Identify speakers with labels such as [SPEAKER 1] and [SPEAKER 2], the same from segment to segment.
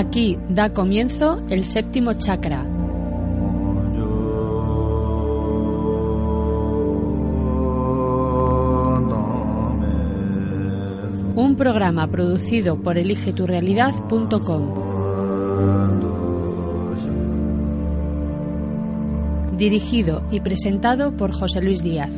[SPEAKER 1] Aquí da comienzo el séptimo chakra. Un programa producido por eligeturrealidad.com. Dirigido y presentado por José Luis Díaz.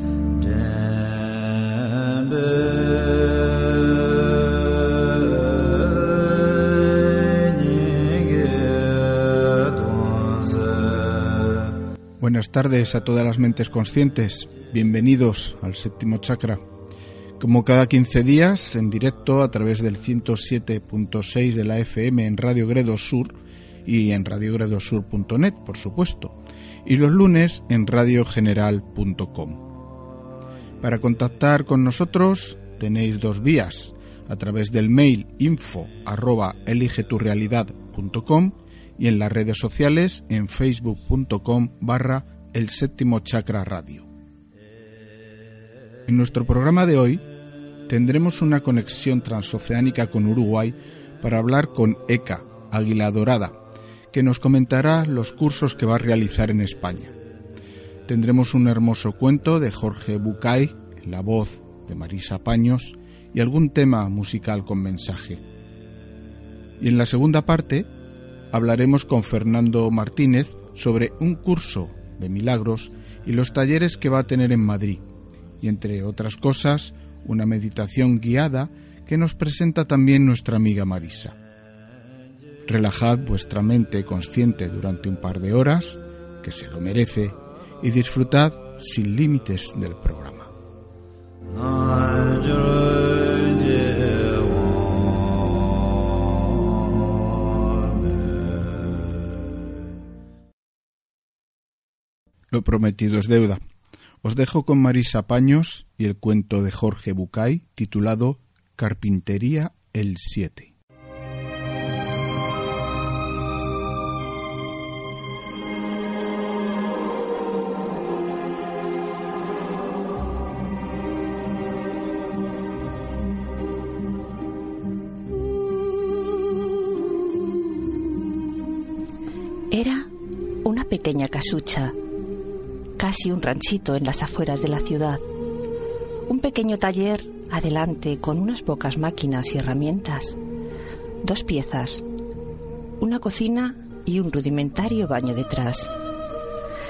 [SPEAKER 2] Buenas tardes a todas las mentes conscientes. Bienvenidos al séptimo chakra. Como cada 15 días, en directo a través del 107.6 de la FM en Radio Gredo Sur y en radiogredosur.net, por supuesto, y los lunes en radiogeneral.com. Para contactar con nosotros tenéis dos vías, a través del mail info arroba eligeturrealidad.com y en las redes sociales en facebook.com barra el séptimo chakra radio. En nuestro programa de hoy tendremos una conexión transoceánica con Uruguay para hablar con Eka, Águila Dorada, que nos comentará los cursos que va a realizar en España. Tendremos un hermoso cuento de Jorge Bucay, la voz de Marisa Paños, y algún tema musical con mensaje. Y en la segunda parte hablaremos con Fernando Martínez sobre un curso de milagros y los talleres que va a tener en Madrid, y entre otras cosas, una meditación guiada que nos presenta también nuestra amiga Marisa. Relajad vuestra mente consciente durante un par de horas, que se lo merece, y disfrutad sin límites del programa. Lo prometido es deuda. Os dejo con Marisa Paños y el cuento de Jorge Bucay titulado Carpintería el 7.
[SPEAKER 3] Era una pequeña casucha, casi un ranchito en las afueras de la ciudad. Un pequeño taller adelante con unas pocas máquinas y herramientas. Dos piezas, una cocina y un rudimentario baño detrás.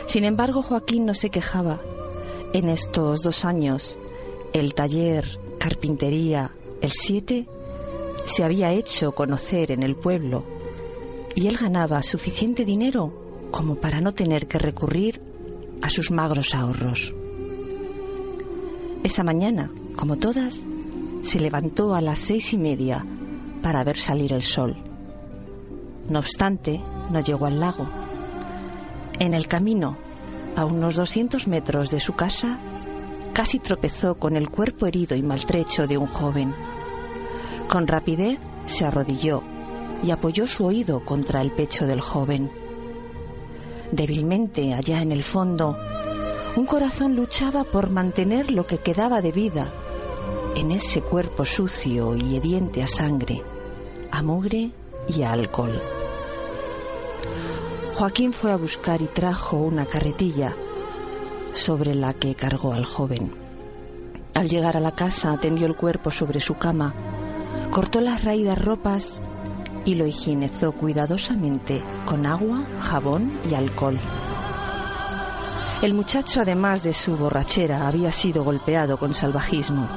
[SPEAKER 3] Sin embargo, Joaquín no se quejaba. En estos dos años, el taller Carpintería El 7 se había hecho conocer en el pueblo y él ganaba suficiente dinero como para no tener que recurrir a sus magros ahorros. Esa mañana, como todas, se levantó a las seis y media para ver salir el sol. No obstante, no llegó al lago. En el camino, a unos 200 metros de su casa, casi tropezó con el cuerpo herido y maltrecho de un joven. Con rapidez se arrodilló y apoyó su oído contra el pecho del joven. Débilmente, allá en el fondo, un corazón luchaba por mantener lo que quedaba de vida en ese cuerpo sucio y hediente a sangre, a mugre y a alcohol. Joaquín fue a buscar y trajo una carretilla sobre la que cargó al joven. Al llegar a la casa tendió el cuerpo sobre su cama, cortó las raídas ropas y lo higienizó cuidadosamente con agua, jabón y alcohol. El muchacho, además de su borrachera, había sido golpeado con salvajismo.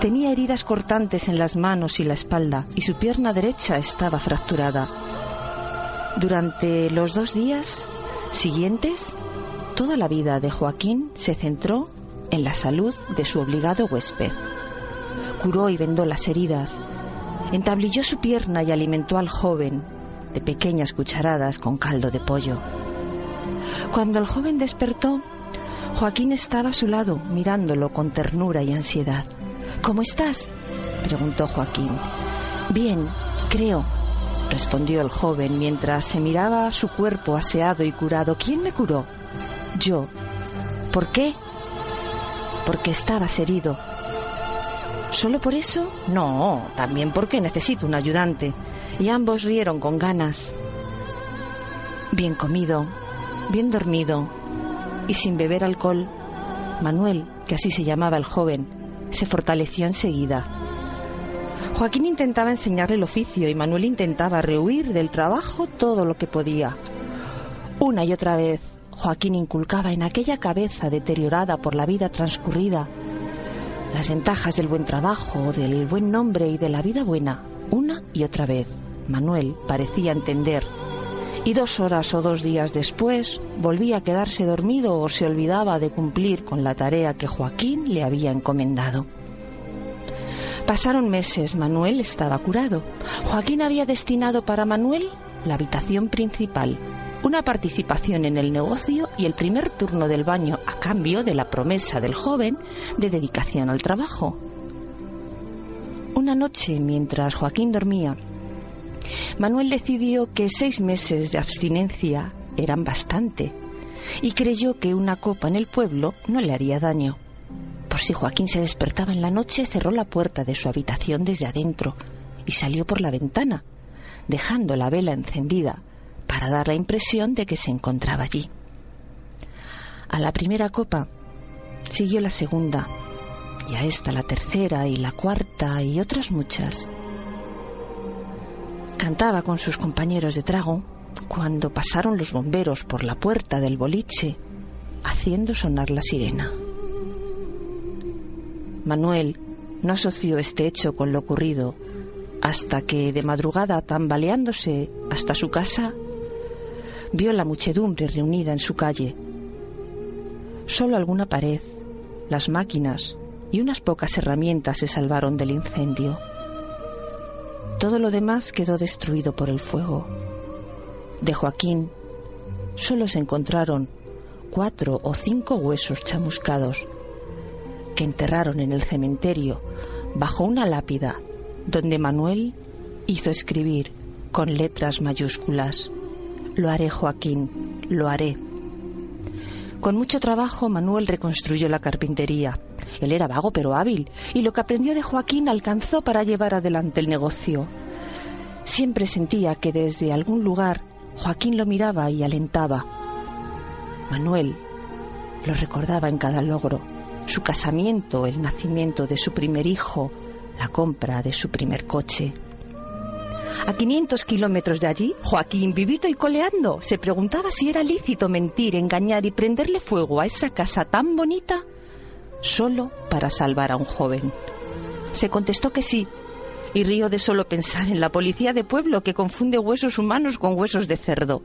[SPEAKER 3] Tenía heridas cortantes en las manos y la espalda y su pierna derecha estaba fracturada. Durante los dos días siguientes, toda la vida de Joaquín se centró en la salud de su obligado huésped. Curó y vendó las heridas, entablilló su pierna y alimentó al joven de pequeñas cucharadas con caldo de pollo. Cuando el joven despertó, Joaquín estaba a su lado, mirándolo con ternura y ansiedad. ¿Cómo estás? preguntó Joaquín. Bien, creo, respondió el joven mientras se miraba su cuerpo aseado y curado. ¿Quién me curó? Yo. ¿Por qué? Porque estabas herido. ¿Solo por eso? No, también porque necesito un ayudante. Y ambos rieron con ganas. Bien comido, bien dormido y sin beber alcohol, Manuel, que así se llamaba el joven, se fortaleció enseguida. Joaquín intentaba enseñarle el oficio y Manuel intentaba rehuir del trabajo todo lo que podía. Una y otra vez, Joaquín inculcaba en aquella cabeza deteriorada por la vida transcurrida las ventajas del buen trabajo, del buen nombre y de la vida buena, una y otra vez. Manuel parecía entender. Y dos horas o dos días después volvía a quedarse dormido o se olvidaba de cumplir con la tarea que Joaquín le había encomendado. Pasaron meses, Manuel estaba curado. Joaquín había destinado para Manuel la habitación principal, una participación en el negocio y el primer turno del baño a cambio de la promesa del joven de dedicación al trabajo. Una noche, mientras Joaquín dormía, Manuel decidió que seis meses de abstinencia eran bastante y creyó que una copa en el pueblo no le haría daño. Por si Joaquín se despertaba en la noche, cerró la puerta de su habitación desde adentro y salió por la ventana, dejando la vela encendida para dar la impresión de que se encontraba allí. A la primera copa siguió la segunda, y a esta la tercera y la cuarta y otras muchas. Cantaba con sus compañeros de trago cuando pasaron los bomberos por la puerta del boliche haciendo sonar la sirena. Manuel no asoció este hecho con lo ocurrido hasta que de madrugada, tambaleándose hasta su casa, vio la muchedumbre reunida en su calle. Solo alguna pared, las máquinas y unas pocas herramientas se salvaron del incendio. Todo lo demás quedó destruido por el fuego. De Joaquín solo se encontraron cuatro o cinco huesos chamuscados que enterraron en el cementerio bajo una lápida donde Manuel hizo escribir con letras mayúsculas lo haré, Joaquín, lo haré. Con mucho trabajo Manuel reconstruyó la carpintería. Él era vago pero hábil, y lo que aprendió de Joaquín alcanzó para llevar adelante el negocio. Siempre sentía que desde algún lugar Joaquín lo miraba y alentaba. Manuel lo recordaba en cada logro, su casamiento, el nacimiento de su primer hijo, la compra de su primer coche. A 500 kilómetros de allí, Joaquín, vivito y coleando, se preguntaba si era lícito mentir, engañar y prenderle fuego a esa casa tan bonita solo para salvar a un joven. Se contestó que sí, y río de solo pensar en la policía de pueblo que confunde huesos humanos con huesos de cerdo.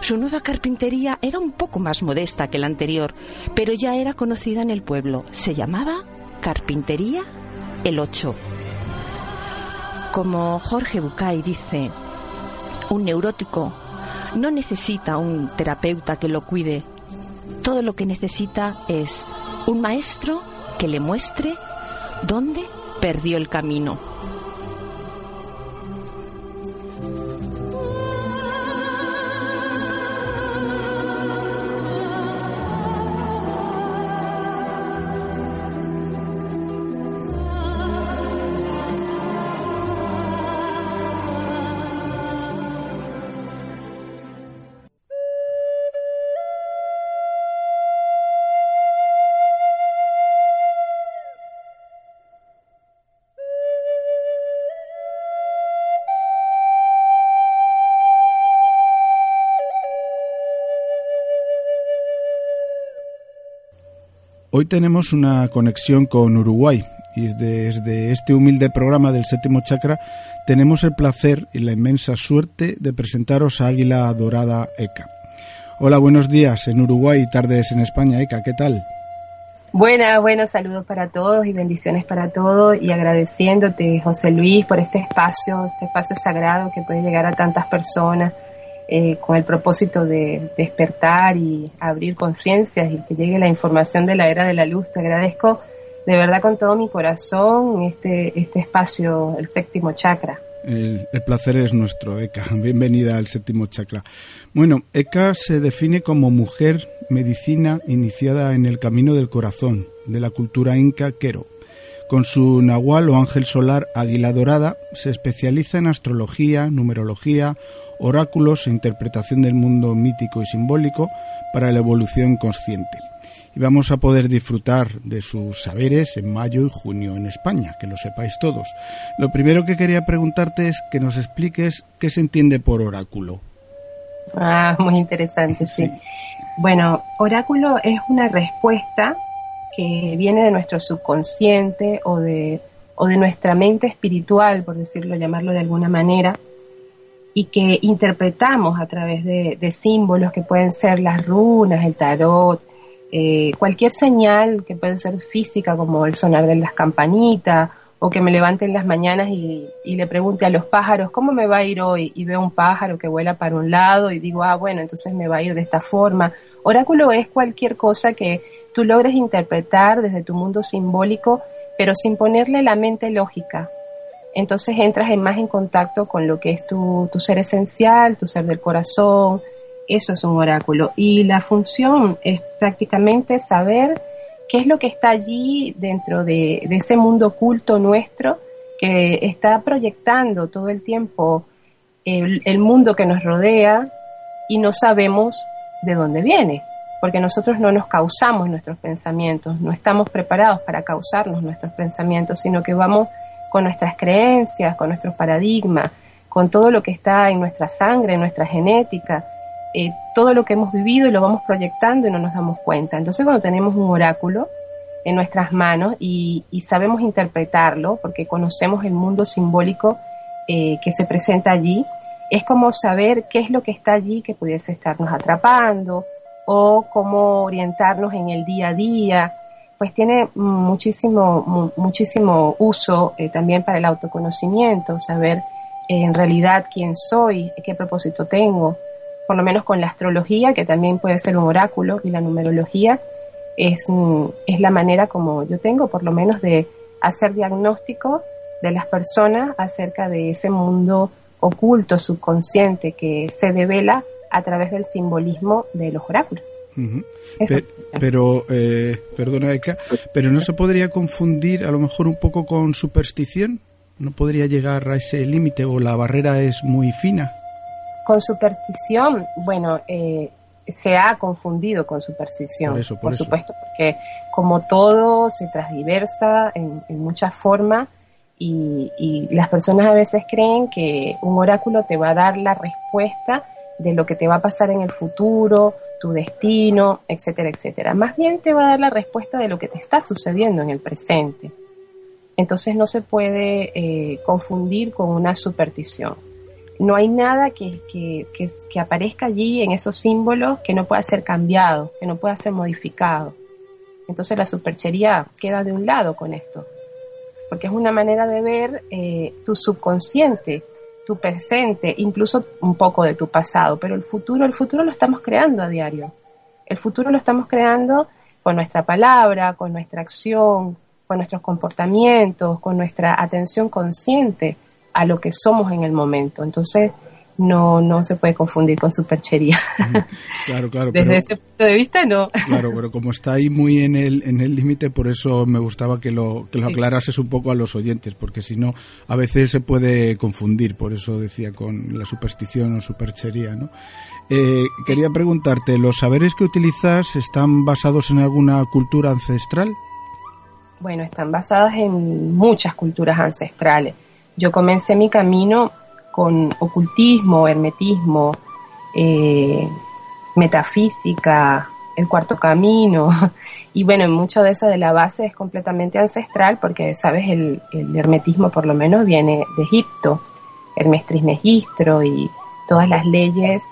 [SPEAKER 3] Su nueva carpintería era un poco más modesta que la anterior, pero ya era conocida en el pueblo. Se llamaba Carpintería El Ocho. Como Jorge Bucay dice, un neurótico no necesita un terapeuta que lo cuide. Todo lo que necesita es un maestro que le muestre dónde perdió el camino.
[SPEAKER 2] Hoy tenemos una conexión con Uruguay y desde este humilde programa del séptimo chakra tenemos el placer y la inmensa suerte de presentaros a Águila Dorada ECA. Hola, buenos días en Uruguay y tardes en España, ECA, ¿qué tal?
[SPEAKER 4] Buenas, buenos saludos para todos y bendiciones para todos y agradeciéndote, José Luis, por este espacio, este espacio sagrado que puede llegar a tantas personas eh, con el propósito de despertar y abrir conciencias y que llegue la información de la era de la luz. Te agradezco de verdad con todo mi corazón este, este espacio, el séptimo chakra.
[SPEAKER 2] El, placer es nuestro, Eka. Bienvenida al séptimo chakra. Bueno, Eka se define como mujer medicina iniciada en el camino del corazón de la cultura inca Quero Con su nahual o ángel solar Águila Dorada se especializa en astrología, numerología, oráculos e interpretación del mundo mítico y simbólico para la evolución consciente. Y vamos a poder disfrutar de sus saberes en mayo y junio en España, que lo sepáis todos. Lo primero que quería preguntarte es que nos expliques qué se entiende por oráculo.
[SPEAKER 4] Ah, muy interesante, sí. Bueno, oráculo es una respuesta que viene de nuestro subconsciente o de, o de nuestra mente espiritual, por decirlo, llamarlo de alguna manera, y que interpretamos a través de, símbolos que pueden ser las runas, el tarot, eh, cualquier señal que puede ser física como el sonar de las campanitas o que me levante en las mañanas y, y, le pregunte a los pájaros cómo me va a ir hoy y veo un pájaro que vuela para un lado y digo, ah, bueno, entonces me va a ir de esta forma. Oráculo es cualquier cosa que tú logres interpretar desde tu mundo simbólico, pero sin ponerle la mente lógica. Entonces entras en más en contacto con lo que es tu, ser esencial, tu ser del corazón. Eso es un oráculo. Y la función es prácticamente saber qué es lo que está allí dentro de, ese mundo oculto nuestro que está proyectando todo el tiempo el mundo que nos rodea y no sabemos de dónde viene porque nosotros no nos causamos nuestros pensamientos, no estamos preparados para causarnos nuestros pensamientos, sino que vamos con nuestras creencias, con nuestros paradigmas, con todo lo que está en nuestra sangre, en nuestra genética, eh, todo lo que hemos vivido y lo vamos proyectando y no nos damos cuenta. Entonces cuando tenemos un oráculo en nuestras manos y, sabemos interpretarlo, porque conocemos el mundo simbólico eh, que se presenta allí, es como saber qué es lo que está allí que pudiese estarnos atrapando, o cómo orientarnos en el día a día, pues tiene muchísimo, muchísimo uso eh, también para el autoconocimiento, saber eh, en realidad quién soy, qué propósito tengo, por lo menos con la astrología, que también puede ser un oráculo, y la numerología es, mm, es la manera como yo tengo, por lo menos, de hacer diagnóstico de las personas acerca de ese mundo oculto, subconsciente, que se devela a través del simbolismo de los oráculos.
[SPEAKER 2] Pero, eh, perdona Eka, pero no se podría confundir a lo mejor un poco con superstición, no podría llegar a ese límite o la barrera es muy fina.
[SPEAKER 4] Con superstición, bueno, eh, se ha confundido con superstición, por, supuesto, porque como todo se transdiversa en, muchas formas y, y las personas a veces creen que un oráculo te va a dar la respuesta de lo que te va a pasar en el futuro, tu destino, etcétera, etcétera. Más bien te va a dar la respuesta de lo que te está sucediendo en el presente. Entonces no se puede eh, confundir con una superstición. No hay nada que, que, que, aparezca allí en esos símbolos que no pueda ser cambiado, que no pueda ser modificado. Entonces la superchería queda de un lado con esto, porque es una manera de ver eh, tu subconsciente, tu presente, incluso un poco de tu pasado, pero el futuro, el futuro lo estamos creando a diario. El futuro lo estamos creando con nuestra palabra, con nuestra acción, con nuestros comportamientos, con nuestra atención consciente a lo que somos en el momento. Entonces, no, no se puede confundir con superchería.
[SPEAKER 2] Claro, claro.
[SPEAKER 4] Desde ese punto de vista, no.
[SPEAKER 2] Claro, pero como está ahí muy en el en el límite, por eso me gustaba que lo, que lo aclarases un poco a los oyentes, porque si no, a veces se puede confundir, por eso decía con la superstición o superchería, ¿no? Eh, quería preguntarte, ¿los saberes que utilizas están basados en alguna cultura ancestral?
[SPEAKER 4] Bueno, están basadas en muchas culturas ancestrales. Yo comencé mi camino con ocultismo, hermetismo, eh, metafísica, el cuarto camino, y bueno, mucho de eso de la base es completamente ancestral porque, sabes, el, hermetismo por lo menos viene de Egipto, Hermes Trismegistro y todas las leyes,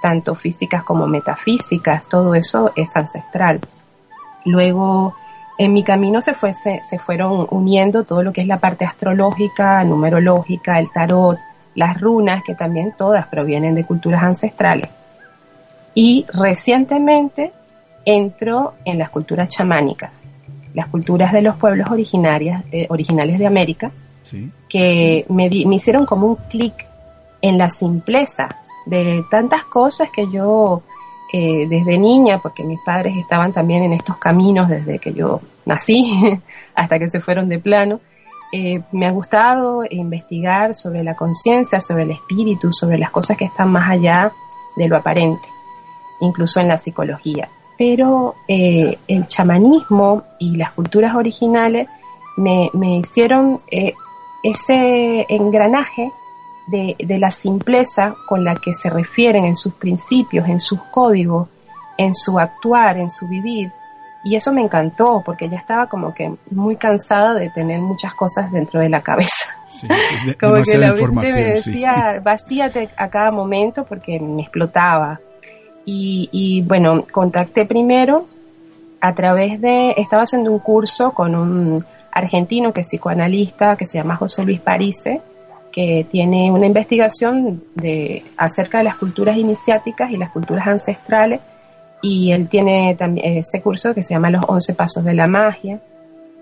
[SPEAKER 4] tanto físicas como metafísicas, todo eso es ancestral. Luego, en mi camino se, fue, se fueron uniendo todo lo que es la parte astrológica, numerológica, el tarot, las runas, que también todas provienen de culturas ancestrales. Y recientemente entró en las culturas chamánicas, las culturas de los pueblos originarias, eh, originales de América, que me, hicieron como un clic en la simpleza de tantas cosas que yo eh, desde niña, porque mis padres estaban también en estos caminos desde que yo nací hasta que se fueron de plano. Eh, me ha gustado investigar sobre la conciencia, sobre el espíritu, sobre las cosas que están más allá de lo aparente, incluso en la psicología. Pero eh, el chamanismo y las culturas originales me, hicieron eh, ese engranaje de, de, la simpleza con la que se refieren en sus principios, en sus códigos, en su actuar, en su vivir, y eso me encantó porque ya estaba como que muy cansada de tener muchas cosas dentro de la cabeza. como que la mente me decía, vacíate a cada momento porque me explotaba. Y, y bueno, contacté primero a través de, estaba haciendo un curso con un argentino que es psicoanalista, que se llama José Luis Parise, que tiene una investigación de, acerca de las culturas iniciáticas y las culturas ancestrales y él tiene también ese curso que se llama Los 11 Pasos de la Magia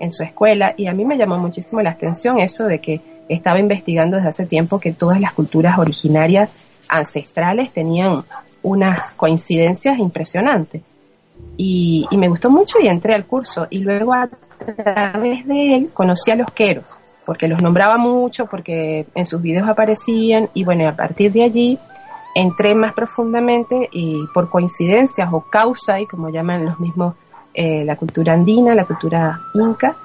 [SPEAKER 4] en su escuela y a mí me llamó muchísimo la atención eso de que estaba investigando desde hace tiempo que todas las culturas originarias ancestrales tenían unas coincidencias impresionantes. Y, y, me gustó mucho y entré al curso. Y luego a través de él conocí a los queros, porque los nombraba mucho, porque en sus videos aparecían. Y bueno, a partir de allí entré más profundamente y por coincidencias o causa, y como llaman los mismos eh, la cultura andina, la cultura inca,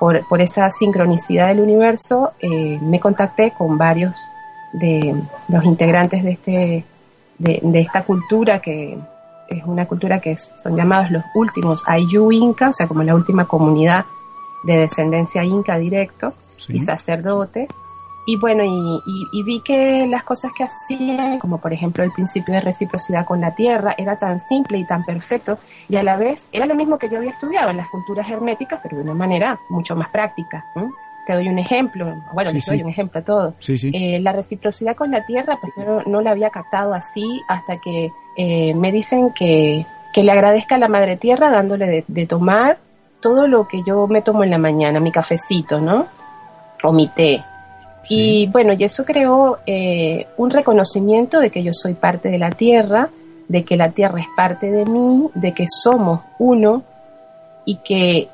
[SPEAKER 4] por, por esa sincronicidad del universo, eh, me contacté con varios de los integrantes de, este, de, de, esta cultura que es una cultura que son llamados los últimos Ayu Inca, o sea, como la última comunidad de descendencia inca directo y sacerdotes, y bueno, y, vi que las cosas que hacían, como por ejemplo el principio de reciprocidad con la tierra, era tan simple y tan perfecto, y a la vez era lo mismo que yo había estudiado en las culturas herméticas, pero de una manera mucho más práctica. Te doy un ejemplo, bueno, te doy un ejemplo a todos. Eh, la reciprocidad con la tierra, pues yo no la había captado así hasta que eh, me dicen que, que le agradezca a la madre tierra dándole de, de tomar todo lo que yo me tomo en la mañana, mi cafecito, ¿no? O mi té y bueno, y eso creó eh, un reconocimiento de que yo soy parte de la tierra, de que la tierra es parte de mí, de que somos uno y que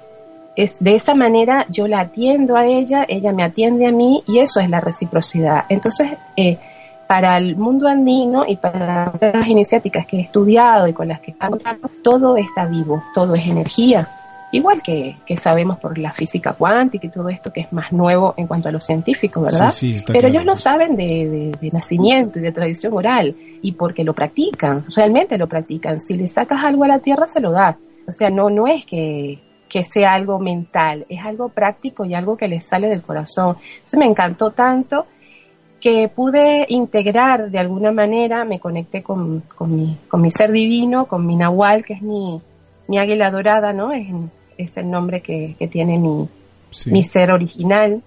[SPEAKER 4] es, de esa manera yo la atiendo a ella, ella me atiende a mí y eso es la reciprocidad. Entonces, eh, para el mundo andino y para las iniciáticas que he estudiado y con las que he todo está vivo, todo es energía igual que, sabemos por la física cuántica y todo esto que es más nuevo en cuanto a lo científico, ¿verdad? Pero ellos lo saben de, nacimiento y de tradición oral y porque lo practican, realmente lo practican. Si le sacas algo a la tierra, se lo da. O sea, no, no es que, que sea algo mental, es algo práctico y algo que les sale del corazón. Entonces me encantó tanto que pude integrar de alguna manera, me conecté con, con, mi, con mi ser divino, con mi nahual, que es mi, mi águila dorada, ¿no? Es, es el nombre que, tiene mi, mi, ser original.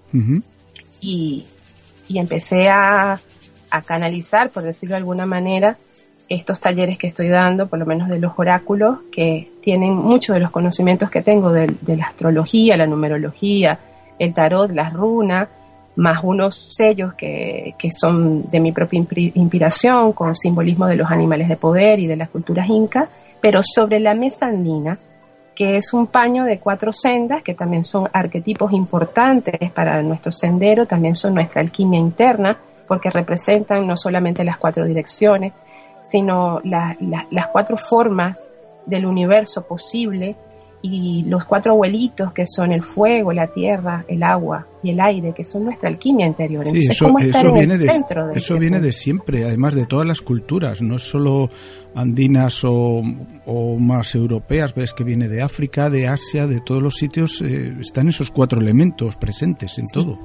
[SPEAKER 4] y, empecé a, canalizar, por decirlo de alguna manera, estos talleres que estoy dando, por lo menos de los oráculos, que tienen muchos de los conocimientos que tengo de, la astrología, la numerología, el tarot, las runas, más unos sellos que, que son de mi propia inspiración, con simbolismo de los animales de poder y de las culturas incas, pero sobre la mesa andina que es un paño de cuatro sendas, que también son arquetipos importantes para nuestro sendero, también son nuestra alquimia interna, porque representan no solamente las cuatro direcciones, sino las cuatro formas del universo posible y los cuatro abuelitos que son el fuego, la tierra, el agua y el aire, que son nuestra alquimia interior.
[SPEAKER 2] Entonces, eso, viene de, eso viene de siempre, además de todas las culturas, no es solo andinas o, más europeas, ves que viene de África, de Asia, de todos los sitios, eh, están esos cuatro elementos presentes en todo.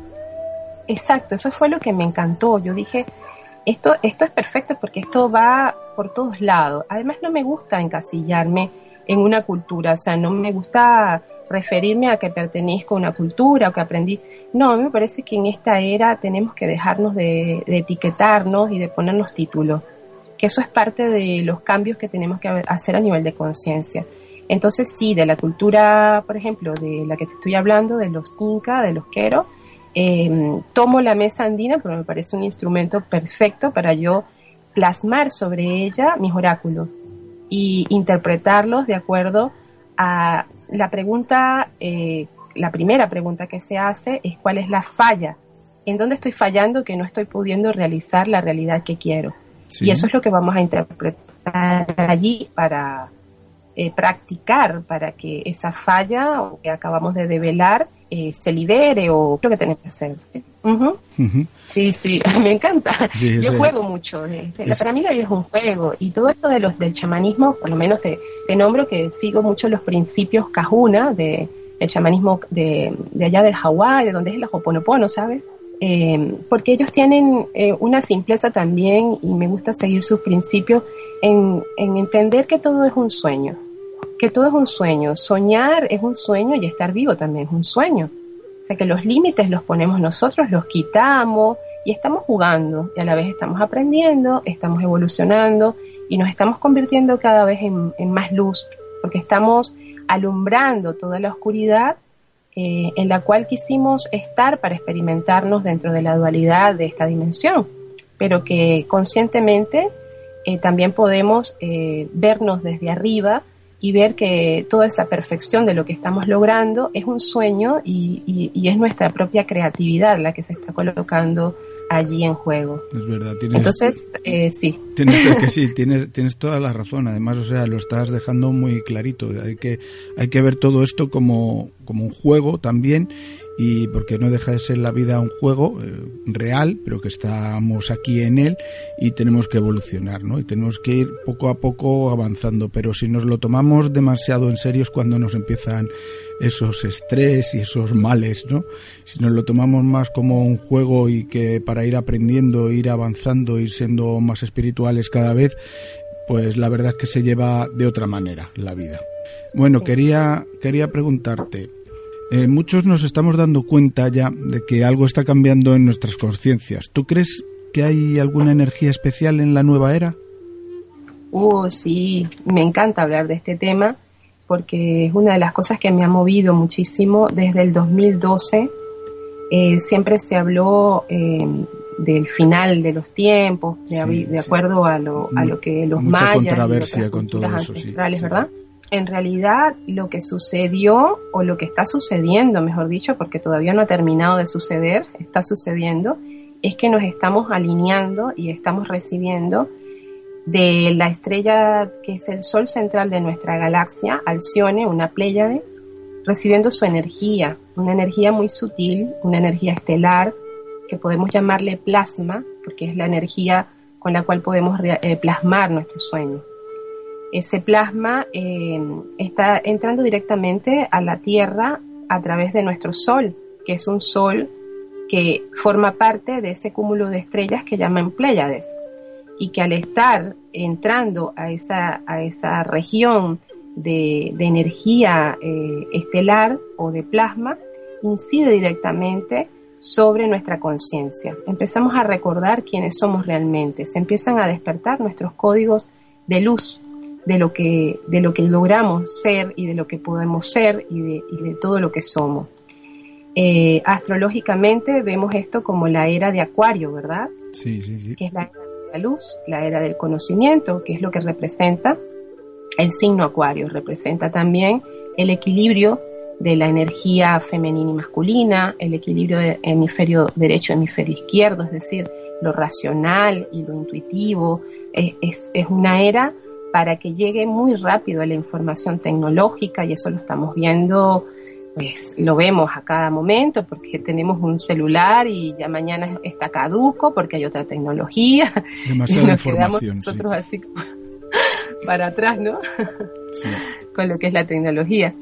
[SPEAKER 4] Exacto, eso fue lo que me encantó. Yo dije, esto, esto es perfecto porque esto va por todos lados. Además no me gusta encasillarme en una cultura, o sea, no me gusta referirme a que pertenezco a una cultura o que aprendí. No, me parece que en esta era tenemos que dejarnos de etiquetarnos y de ponernos títulos que eso es parte de los cambios que tenemos que hacer a nivel de conciencia. Entonces sí, de la cultura, por ejemplo, de la que te estoy hablando, de los Inca, de los Quero, em, tomo la mesa andina, pero me parece un instrumento perfecto para yo plasmar sobre ella mis oráculos y interpretarlos de acuerdo a la pregunta, eh, la primera pregunta que se hace es cuál es la falla, en dónde estoy fallando que no estoy pudiendo realizar la realidad que quiero. Y eso es lo que vamos a interpretar allí para eh, practicar, para que esa falla que acabamos de develar eh, se libere o lo que tenemos que hacer. Sí, sí, me encanta. Yo juego mucho. Para mí la vida es un juego y todo esto de los del chamanismo, por lo menos te, te nombro que sigo mucho los principios Kahuna de el chamanismo de, de allá de Hawái, de donde es el Hoponopono, ¿sabes? Eh, porque ellos tienen eh, una simpleza también y me gusta seguir sus principios en, en entender que todo es un sueño que todo es un sueño. Soñar es un sueño y estar vivo también es un sueño. O sea que los límites los ponemos nosotros, los quitamos y estamos jugando y a la vez estamos aprendiendo, estamos evolucionando y nos estamos convirtiendo cada vez en, más luz porque estamos alumbrando toda la oscuridad eh, en la cual quisimos estar para experimentarnos dentro de la dualidad de esta dimensión, pero que conscientemente eh, también podemos eh, vernos desde arriba y ver que toda esa perfección de lo que estamos logrando es un sueño y, es nuestra propia creatividad la que se está colocando allí en juego.
[SPEAKER 2] Es verdad.
[SPEAKER 4] Entonces, eh, sí.
[SPEAKER 2] Tienes, que sí, tienes, tienes toda la razón. Además, o sea, lo estás dejando muy clarito. Hay que, hay que ver todo esto como, como un juego también y porque no deja de ser la vida un juego eh, real, pero que estamos aquí en él y tenemos que evolucionar, ¿no? Y tenemos que ir poco a poco avanzando, pero si nos lo tomamos demasiado en serio es cuando nos empiezan esos estrés y esos males, ¿no? Si nos lo tomamos más como un juego y que para ir aprendiendo, ir avanzando, ir siendo más cada vez, pues la verdad es que se lleva de otra manera la vida. Bueno, quería, quería preguntarte, eh, muchos nos estamos dando cuenta ya de que algo está cambiando en nuestras conciencias. ¿Tú crees que hay alguna energía especial en la nueva era?
[SPEAKER 4] Oh, sí, me encanta hablar de este tema porque es una de las cosas que me ha movido muchísimo desde el 2012. Eh, siempre se habló eh, del final de los tiempos, de, acuerdo a lo, a lo que los
[SPEAKER 2] Mucha
[SPEAKER 4] mayas
[SPEAKER 2] controversia con todo eso,
[SPEAKER 4] ancestrales, ¿verdad? en realidad lo que sucedió o lo que está sucediendo, mejor dicho, porque todavía no ha terminado de suceder, está sucediendo, es que nos estamos alineando y estamos recibiendo de la estrella que es el sol central de nuestra galaxia, Alcione, una Pléyade, recibiendo su energía, una energía muy sutil, una energía estelar, que podemos llamarle plasma, porque es la energía con la cual podemos eh, plasmar nuestros sueños. Ese plasma eh, está entrando directamente a la Tierra a través de nuestro Sol, que es un Sol que forma parte de ese cúmulo de estrellas que llaman Pléyades y que al estar entrando a esa, a esa región de, energía eh, estelar o de plasma, incide directamente sobre nuestra conciencia. Empezamos a recordar quiénes somos realmente, se empiezan a despertar nuestros códigos de luz, de lo que, de lo que logramos ser y de lo que podemos ser y de, y de todo lo que somos. Eh, astrológicamente vemos esto como la era de Acuario, ¿verdad?
[SPEAKER 2] Sí, sí, sí.
[SPEAKER 4] Que es la era de la luz, la era del conocimiento, que es lo que representa el signo Acuario. Representa también el equilibrio de la energía femenina y masculina, el equilibrio de hemisferio derecho, hemisferio izquierdo, es decir, lo racional y lo intuitivo. es, es una era para que llegue muy rápido a la información tecnológica y eso lo estamos viendo, pues lo vemos a cada momento porque tenemos un celular y ya mañana está caduco porque hay otra tecnología.
[SPEAKER 2] Demasiada y nos quedamos
[SPEAKER 4] nosotros así para atrás, ¿no? Con lo que es la tecnología.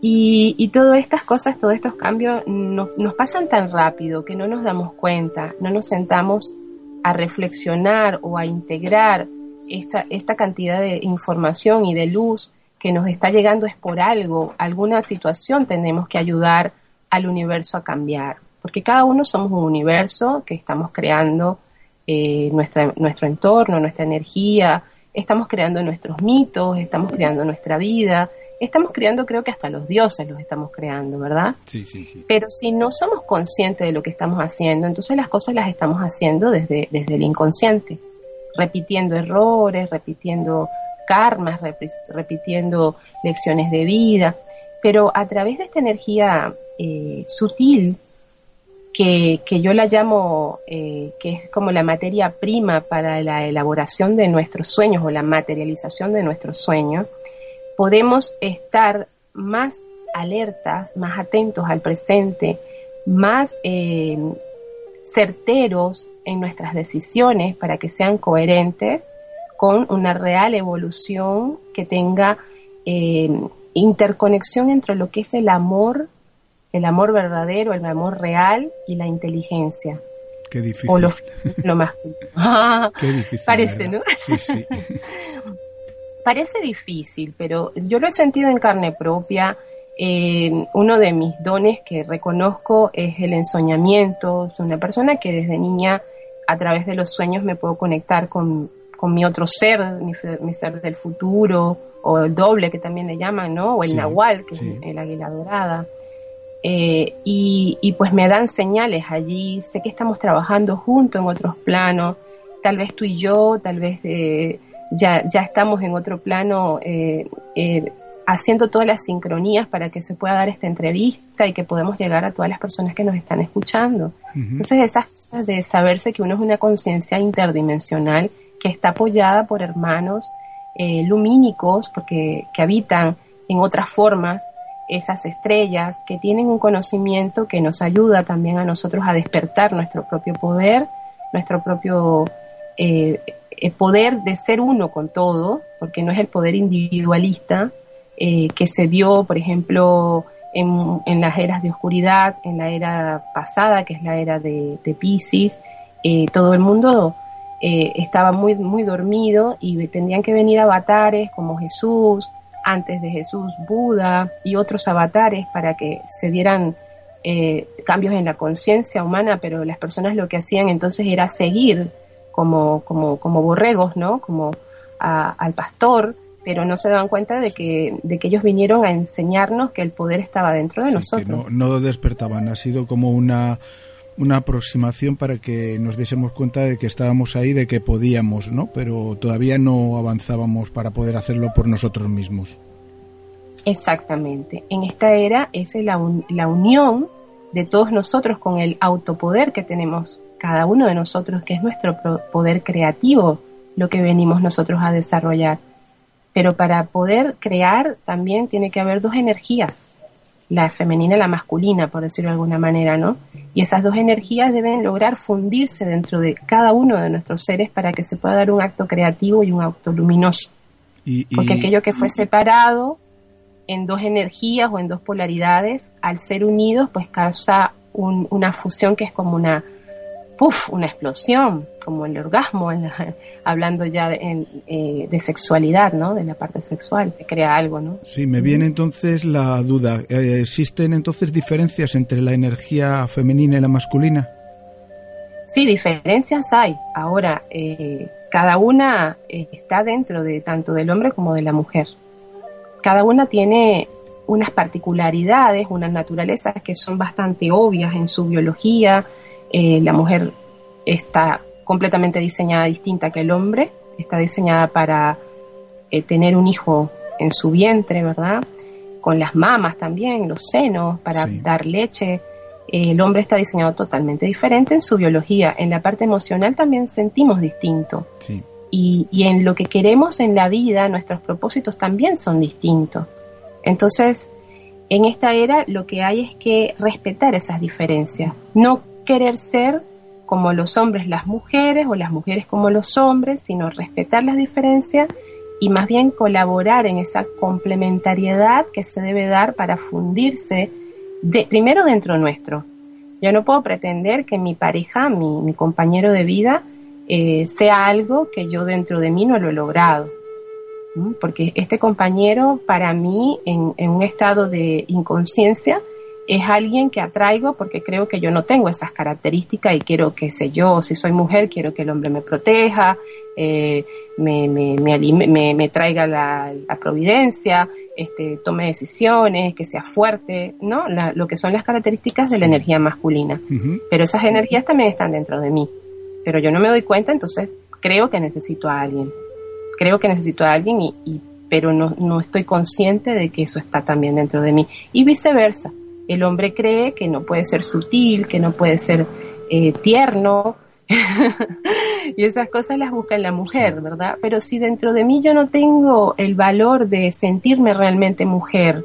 [SPEAKER 4] Y, y todas estas cosas, todos estos cambios nos, pasan tan rápido que no nos damos cuenta, no nos sentamos a reflexionar o a integrar esta, esta cantidad de información y de luz que nos está llegando es por algo, alguna situación tenemos que ayudar al universo a cambiar, porque cada uno somos un universo que estamos creando eh, nuestra, nuestro entorno, nuestra energía, estamos creando nuestros mitos, estamos creando nuestra vida, estamos creando creo que hasta los dioses los estamos creando, ¿verdad?
[SPEAKER 2] Sí, sí, sí.
[SPEAKER 4] Pero si no somos conscientes de lo que estamos haciendo, entonces las cosas las estamos haciendo desde, desde el inconsciente repitiendo errores, repitiendo karmas, repitiendo lecciones de vida. pero a través de esta energía eh, sutil, que, que, yo la llamo, eh, que es como la materia prima para la elaboración de nuestros sueños o la materialización de nuestros sueños, podemos estar más alertas, más atentos al presente, más eh, certeros en nuestras decisiones para que sean coherentes con una real evolución que tenga eh, interconexión entre lo que es el amor, el amor verdadero, el amor real y la inteligencia.
[SPEAKER 2] Qué difícil.
[SPEAKER 4] O lo, más.
[SPEAKER 2] Qué difícil.
[SPEAKER 4] Parece, ¿no?
[SPEAKER 2] Sí, sí.
[SPEAKER 4] Parece difícil, pero yo lo he sentido en carne propia. Eh, uno de mis dones que reconozco es el ensoñamiento. Soy una persona que desde niña, a través de los sueños, me puedo conectar con, con mi otro ser, mi, ser del futuro, o el doble que también le llaman, ¿no? O el nahual, que es el águila dorada. Eh, y, y, pues me dan señales allí, sé que estamos trabajando juntos en otros planos, tal vez tú y yo, tal vez eh, ya, ya estamos en otro plano eh, haciendo todas las sincronías para que se pueda dar esta entrevista y que podamos llegar a todas las personas que nos están escuchando. Entonces esas cosas de saberse que uno es una conciencia interdimensional que está apoyada por hermanos eh, lumínicos, porque que habitan en otras formas esas estrellas, que tienen un conocimiento que nos ayuda también a nosotros a despertar nuestro propio poder, nuestro propio eh, eh, poder de ser uno con todo, porque no es el poder individualista que se vio, por ejemplo, en, en, las eras de oscuridad, en la era pasada, que es la era de, de Pisces, todo el mundo eh, estaba muy, muy dormido y tendrían que venir avatares como Jesús, antes de Jesús Buda y otros avatares para que se dieran eh, cambios en la conciencia humana, pero las personas lo que hacían entonces era seguir como, como, como borregos, ¿no? Como al pastor, pero no se daban cuenta de que, de que ellos vinieron a enseñarnos que el poder estaba dentro de nosotros.
[SPEAKER 2] no, no despertaban, ha sido como una una aproximación para que nos diésemos cuenta de que estábamos ahí, de que podíamos, ¿no? Pero todavía no avanzábamos para poder hacerlo por nosotros mismos.
[SPEAKER 4] Exactamente. En esta era es la, la unión de todos nosotros con el autopoder que tenemos cada uno de nosotros, que es nuestro poder creativo, lo que venimos nosotros a desarrollar. Pero para poder crear también tiene que haber dos energías, la femenina y la masculina, por decirlo de alguna manera, ¿no? Y esas dos energías deben lograr fundirse dentro de cada uno de nuestros seres para que se pueda dar un acto creativo y un acto luminoso. Porque aquello que fue separado en dos energías o en dos polaridades, al ser unidos, pues causa una fusión que es como una, puff, una explosión, como el orgasmo, hablando ya de, eh, de, sexualidad, ¿no? De la parte sexual, que crea algo, ¿no?
[SPEAKER 2] Sí, me viene entonces la duda. Eh, ¿Existen entonces diferencias entre la energía femenina y la masculina?
[SPEAKER 4] Sí, diferencias hay. Ahora, eh, cada una está dentro de tanto del hombre como de la mujer. Cada una tiene unas particularidades, unas naturalezas que son bastante obvias en su biología, eh, la mujer está completamente diseñada distinta que el hombre, está diseñada para eh, tener un hijo en su vientre, ¿verdad? Con las mamas también, los senos, para dar leche. el hombre está diseñado totalmente diferente en su biología. En la parte emocional también sentimos distinto. Y, y en lo que queremos en la vida, nuestros propósitos también son distintos. Entonces, en esta era lo que hay es que respetar esas diferencias, no querer ser como los hombres las mujeres o las mujeres como los hombres, sino respetar las diferencias y más bien colaborar en esa complementariedad que se debe dar para fundirse primero dentro nuestro. Yo no puedo pretender que mi pareja, mi, compañero de vida, eh, sea algo que yo dentro de mí no lo he logrado. Porque este compañero, para mí, en un estado de inconsciencia, es alguien que atraigo porque creo que yo no tengo esas características y quiero, que sé yo, si soy mujer, quiero que el hombre me proteja, eh, me, me, me, me, traiga la, providencia, este, tome decisiones, que sea fuerte, ¿no? lo que son las características de la energía masculina. Pero esas energías también están dentro de mí. Pero yo no me doy cuenta, entonces creo que necesito a alguien. Creo que necesito a alguien y, y pero no, no estoy consciente de que eso está también dentro de mí. Y viceversa, el hombre cree que no puede ser sutil, que no puede ser eh, tierno, y esas cosas las busca en la mujer, ¿verdad? Pero si dentro de mí yo no tengo el valor de sentirme realmente mujer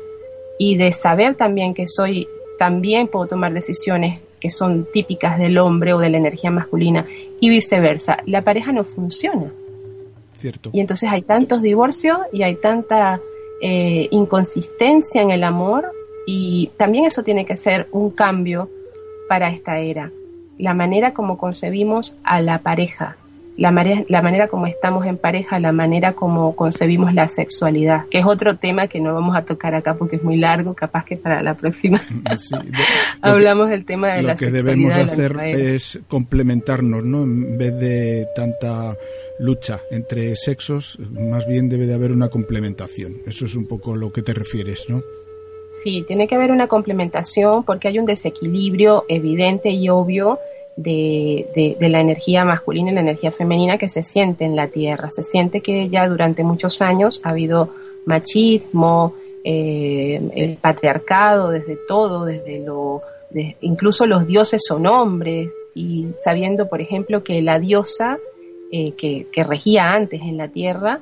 [SPEAKER 4] y de saber también que soy, también puedo tomar decisiones que son típicas del hombre o de la energía masculina y viceversa, la pareja no funciona.
[SPEAKER 2] Cierto.
[SPEAKER 4] Y entonces hay tantos divorcios y hay tanta eh, inconsistencia en el amor y también eso tiene que ser un cambio para esta era la manera como concebimos a la pareja, la, la manera como estamos en pareja, la manera como concebimos la sexualidad, que es otro tema que no vamos a tocar acá porque es muy largo, capaz que para la próxima hablamos del tema de la sexualidad.
[SPEAKER 2] Lo que debemos hacer es complementarnos, ¿no? En vez de tanta lucha entre sexos, más bien debe de haber una complementación. Eso es un poco lo que te refieres, ¿no?
[SPEAKER 4] Sí, tiene que haber una complementación porque hay un desequilibrio evidente y obvio de, de, la energía masculina y la energía femenina que se siente en la Tierra. Se siente que ya durante muchos años ha habido machismo, eh, el patriarcado desde todo, desde lo, incluso los dioses son hombres y sabiendo, por ejemplo, que la diosa eh, que regía antes en la Tierra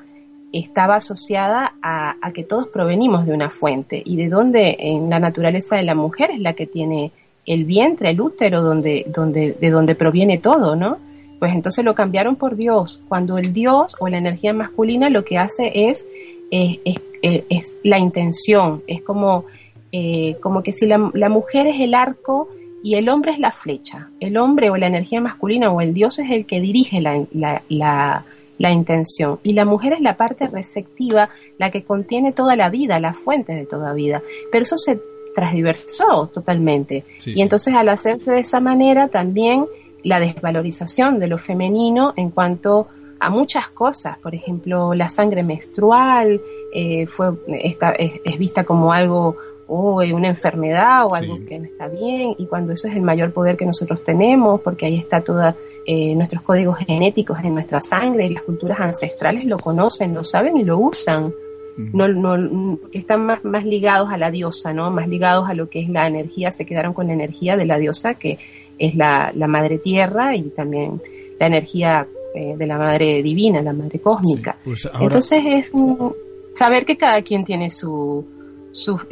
[SPEAKER 4] estaba asociada a, que todos provenimos de una fuente y de donde en la naturaleza de la mujer es la que tiene el vientre, el útero, donde, donde, de donde proviene todo, ¿no? Pues entonces lo cambiaron por Dios, cuando el Dios o la energía masculina lo que hace es, es, la intención, es como, eh, como que si la, mujer es el arco y el hombre es la flecha, el hombre o la energía masculina o el Dios es el que dirige la, la la intención. Y la mujer es la parte receptiva, la que contiene toda la vida, la fuente de toda vida. Pero eso se transversó totalmente. y entonces al hacerse de esa manera también la desvalorización de lo femenino en cuanto a muchas cosas, por ejemplo, la sangre menstrual eh, fue esta, es, vista como algo o una enfermedad o algo que no está bien y cuando eso es el mayor poder que nosotros tenemos porque ahí está toda eh, nuestros códigos genéticos en nuestra sangre y las culturas ancestrales lo conocen, lo saben y lo usan. No, no, están más, más ligados a la diosa, ¿no? Más ligados a lo que es la energía, se quedaron con la energía de la diosa, que es la, la madre tierra y también la energía eh, de la madre divina, la madre cósmica. Pues Entonces es saber que cada quien tiene su,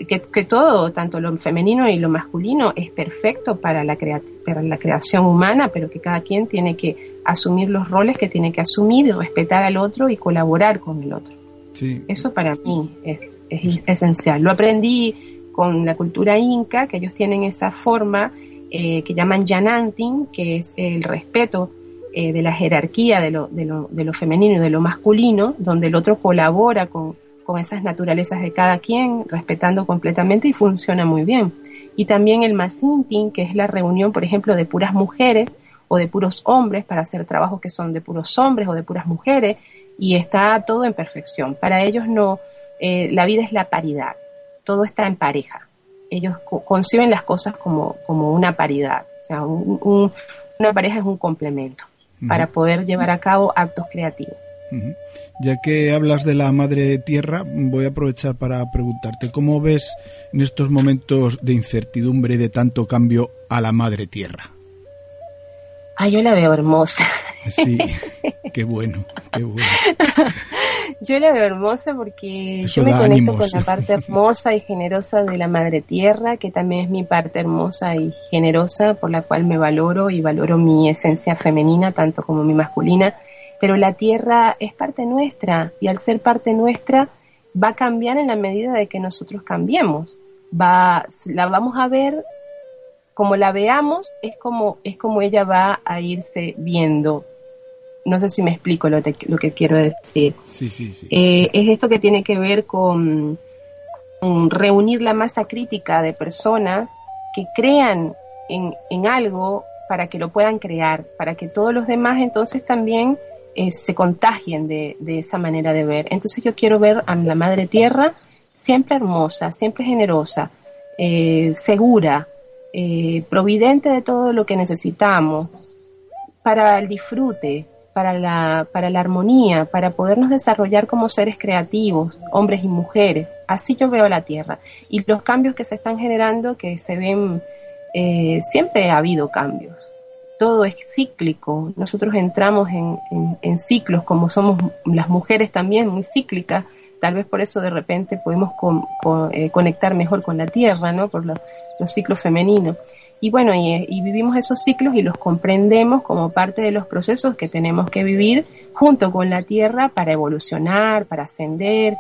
[SPEAKER 4] que, todo, tanto lo femenino y lo masculino, es perfecto para la, para la creación humana, pero que cada quien tiene que asumir los roles que tiene que asumir, respetar al otro y colaborar con el otro. Eso para mí es, esencial. Lo aprendí con la cultura inca, que ellos tienen esa forma eh, que llaman yanantin, que es el respeto eh, de la jerarquía de lo, de, lo, de lo femenino y de lo masculino, donde el otro colabora con con esas naturalezas de cada quien, respetando completamente y funciona muy bien. Y también el Masintin, que es la reunión, por ejemplo, de puras mujeres o de puros hombres para hacer trabajos que son de puros hombres o de puras mujeres, y está todo en perfección. Para ellos no, eh, la vida es la paridad, todo está en pareja. Ellos conciben las cosas como, como una paridad, o sea, una pareja es un complemento para poder llevar a cabo actos creativos.
[SPEAKER 2] Ya que hablas de la madre tierra, voy a aprovechar para preguntarte, ¿cómo ves en estos momentos de incertidumbre y de tanto cambio a la madre tierra?
[SPEAKER 4] Ah, yo la veo hermosa.
[SPEAKER 2] Sí, qué bueno, qué bueno.
[SPEAKER 4] Yo la veo hermosa porque yo me conecto con la parte hermosa y generosa de la madre tierra, que también es mi parte hermosa y generosa por la cual me valoro y valoro mi esencia femenina tanto como mi masculina pero la tierra es parte nuestra y al ser parte nuestra va a cambiar en la medida de que nosotros cambiemos. Va, la vamos a ver como la veamos, es como, es como ella va a irse viendo. No sé si me explico lo, lo que quiero decir.
[SPEAKER 2] Sí, sí, sí.
[SPEAKER 4] Eh, es esto que tiene que ver con, con, reunir la masa crítica de personas que crean en, en algo para que lo puedan crear, para que todos los demás entonces también eh, se contagien de, esa manera de ver. Entonces yo quiero ver a la Madre Tierra siempre hermosa, siempre generosa, eh, segura, eh, providente de todo lo que necesitamos para el disfrute, para la, para la armonía, para podernos desarrollar como seres creativos, hombres y mujeres. Así yo veo la Tierra. Y los cambios que se están generando, que se ven, eh, siempre ha habido cambios. Todo es cíclico. Nosotros entramos en, ciclos, como somos las mujeres también, muy cíclicas. Tal vez por eso de repente podemos eh, conectar mejor con la Tierra, ¿no? Por los ciclos femeninos. Y bueno, y, vivimos esos ciclos y los comprendemos como parte de los procesos que tenemos que vivir junto con la Tierra para evolucionar, para ascender,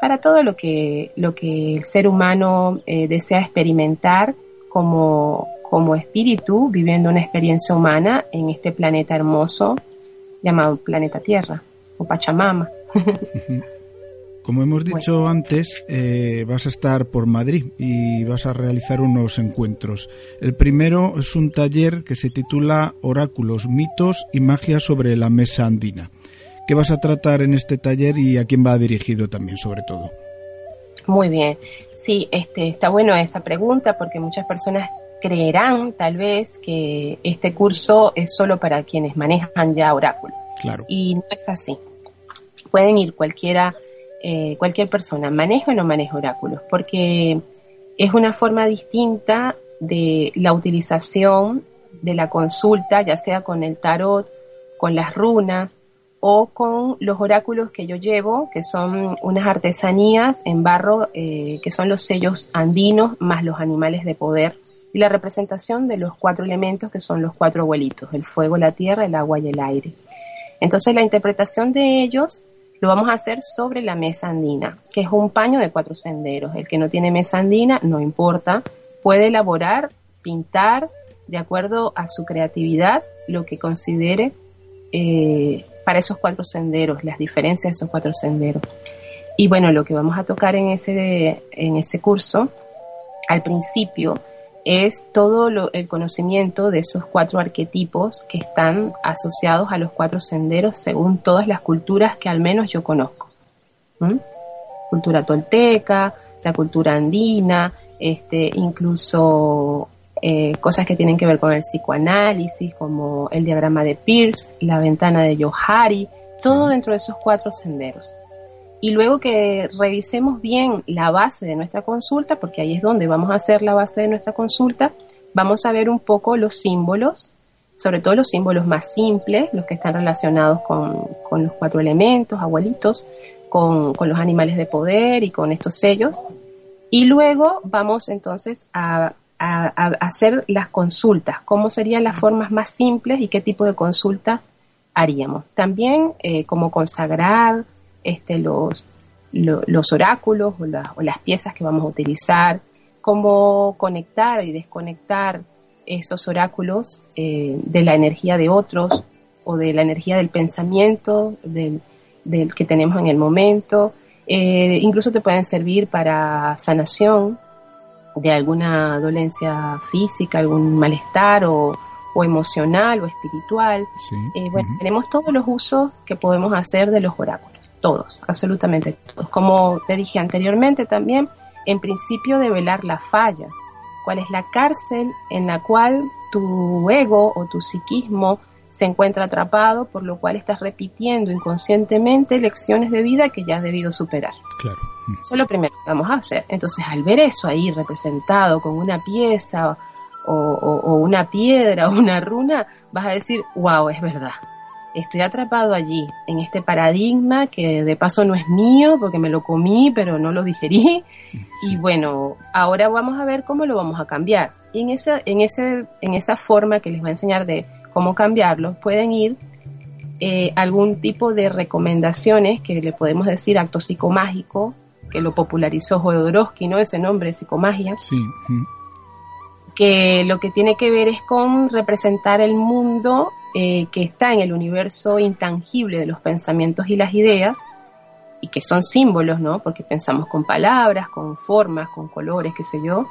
[SPEAKER 4] para todo lo que, lo que el ser humano eh, desea experimentar como, como espíritu, viviendo una experiencia humana en este planeta hermoso llamado planeta Tierra o Pachamama.
[SPEAKER 2] Como hemos dicho antes, eh, vas a estar por Madrid y vas a realizar unos encuentros. El primero es un taller que se titula Oráculos, mitos y magia sobre la mesa andina. ¿Qué vas a tratar en este taller y a quién va dirigido también, sobre todo?
[SPEAKER 4] Muy bien. Sí, este, está bueno esa pregunta porque muchas personas creerán tal vez que este curso es solo para quienes manejan ya oráculos.
[SPEAKER 2] Claro.
[SPEAKER 4] Y no es así. Pueden ir cualquiera eh, cualquier persona, manejo o no manejo oráculos, porque es una forma distinta de la utilización de la consulta, ya sea con el tarot, con las runas o con los oráculos que yo llevo, que son unas artesanías en barro, eh, que son los sellos andinos más los animales de poder, y la representación de los cuatro elementos que son los cuatro abuelitos, el fuego, la tierra, el agua y el aire. Entonces la interpretación de ellos lo vamos a hacer sobre la mesa andina, que es un paño de cuatro senderos. El que no tiene mesa andina, no importa, puede elaborar, pintar, de acuerdo a su creatividad, lo que considere eh, para esos cuatro senderos, las diferencias de esos cuatro senderos. Y bueno, lo que vamos a tocar en ese, en ese curso, al principio, es todo el conocimiento de esos cuatro arquetipos que están asociados a los cuatro senderos según todas las culturas que al menos yo conozco. Cultura tolteca, la cultura andina, este, incluso eh, cosas que tienen que ver con el psicoanálisis, como el diagrama de Pierce, la ventana de Johari, todo dentro de esos cuatro senderos y luego que revisemos bien la base de nuestra consulta, porque ahí es donde vamos a hacer la base de nuestra consulta, vamos a ver un poco los símbolos, sobre todo los símbolos más simples, los que están relacionados con, los cuatro elementos, abuelitos, con, los animales de poder y con estos sellos. Y luego vamos entonces a, hacer las consultas, cómo serían las formas más simples y qué tipo de consultas haríamos. También eh, cómo consagrar, este, los, los oráculos o, las piezas que vamos a utilizar, cómo conectar y desconectar esos oráculos eh, de la energía de otros o de la energía del pensamiento del, que tenemos en el momento. Eh, incluso te pueden servir para sanación de alguna dolencia física, algún malestar o, emocional o espiritual. Eh, bueno, tenemos todos los usos que podemos hacer de los oráculos todos, absolutamente todos. Como te dije anteriormente también, en principio de velar la falla, cuál es la cárcel en la cual tu ego o tu psiquismo se encuentra atrapado, por lo cual estás repitiendo inconscientemente lecciones de vida que ya has debido superar.
[SPEAKER 2] Claro.
[SPEAKER 4] Eso es lo primero que vamos a hacer. Entonces, al ver eso ahí representado con una pieza o, o una piedra o una runa, vas a decir, wow, es verdad estoy atrapado allí, en este paradigma que de paso no es mío porque me lo comí pero no lo digerí. Y bueno, ahora vamos a ver cómo lo vamos a cambiar. Y en esa, en ese, en esa forma que les voy a enseñar de cómo cambiarlo, pueden ir eh, algún tipo de recomendaciones que le podemos decir acto psicomágico, que lo popularizó Jodorowsky, ¿no? Ese nombre, psicomagia.
[SPEAKER 2] Sí.
[SPEAKER 4] Que lo que tiene que ver es con representar el mundo eh, que está en el universo intangible de los pensamientos y las ideas, y que son símbolos, ¿no? Porque pensamos con palabras, con formas, con colores, qué sé yo,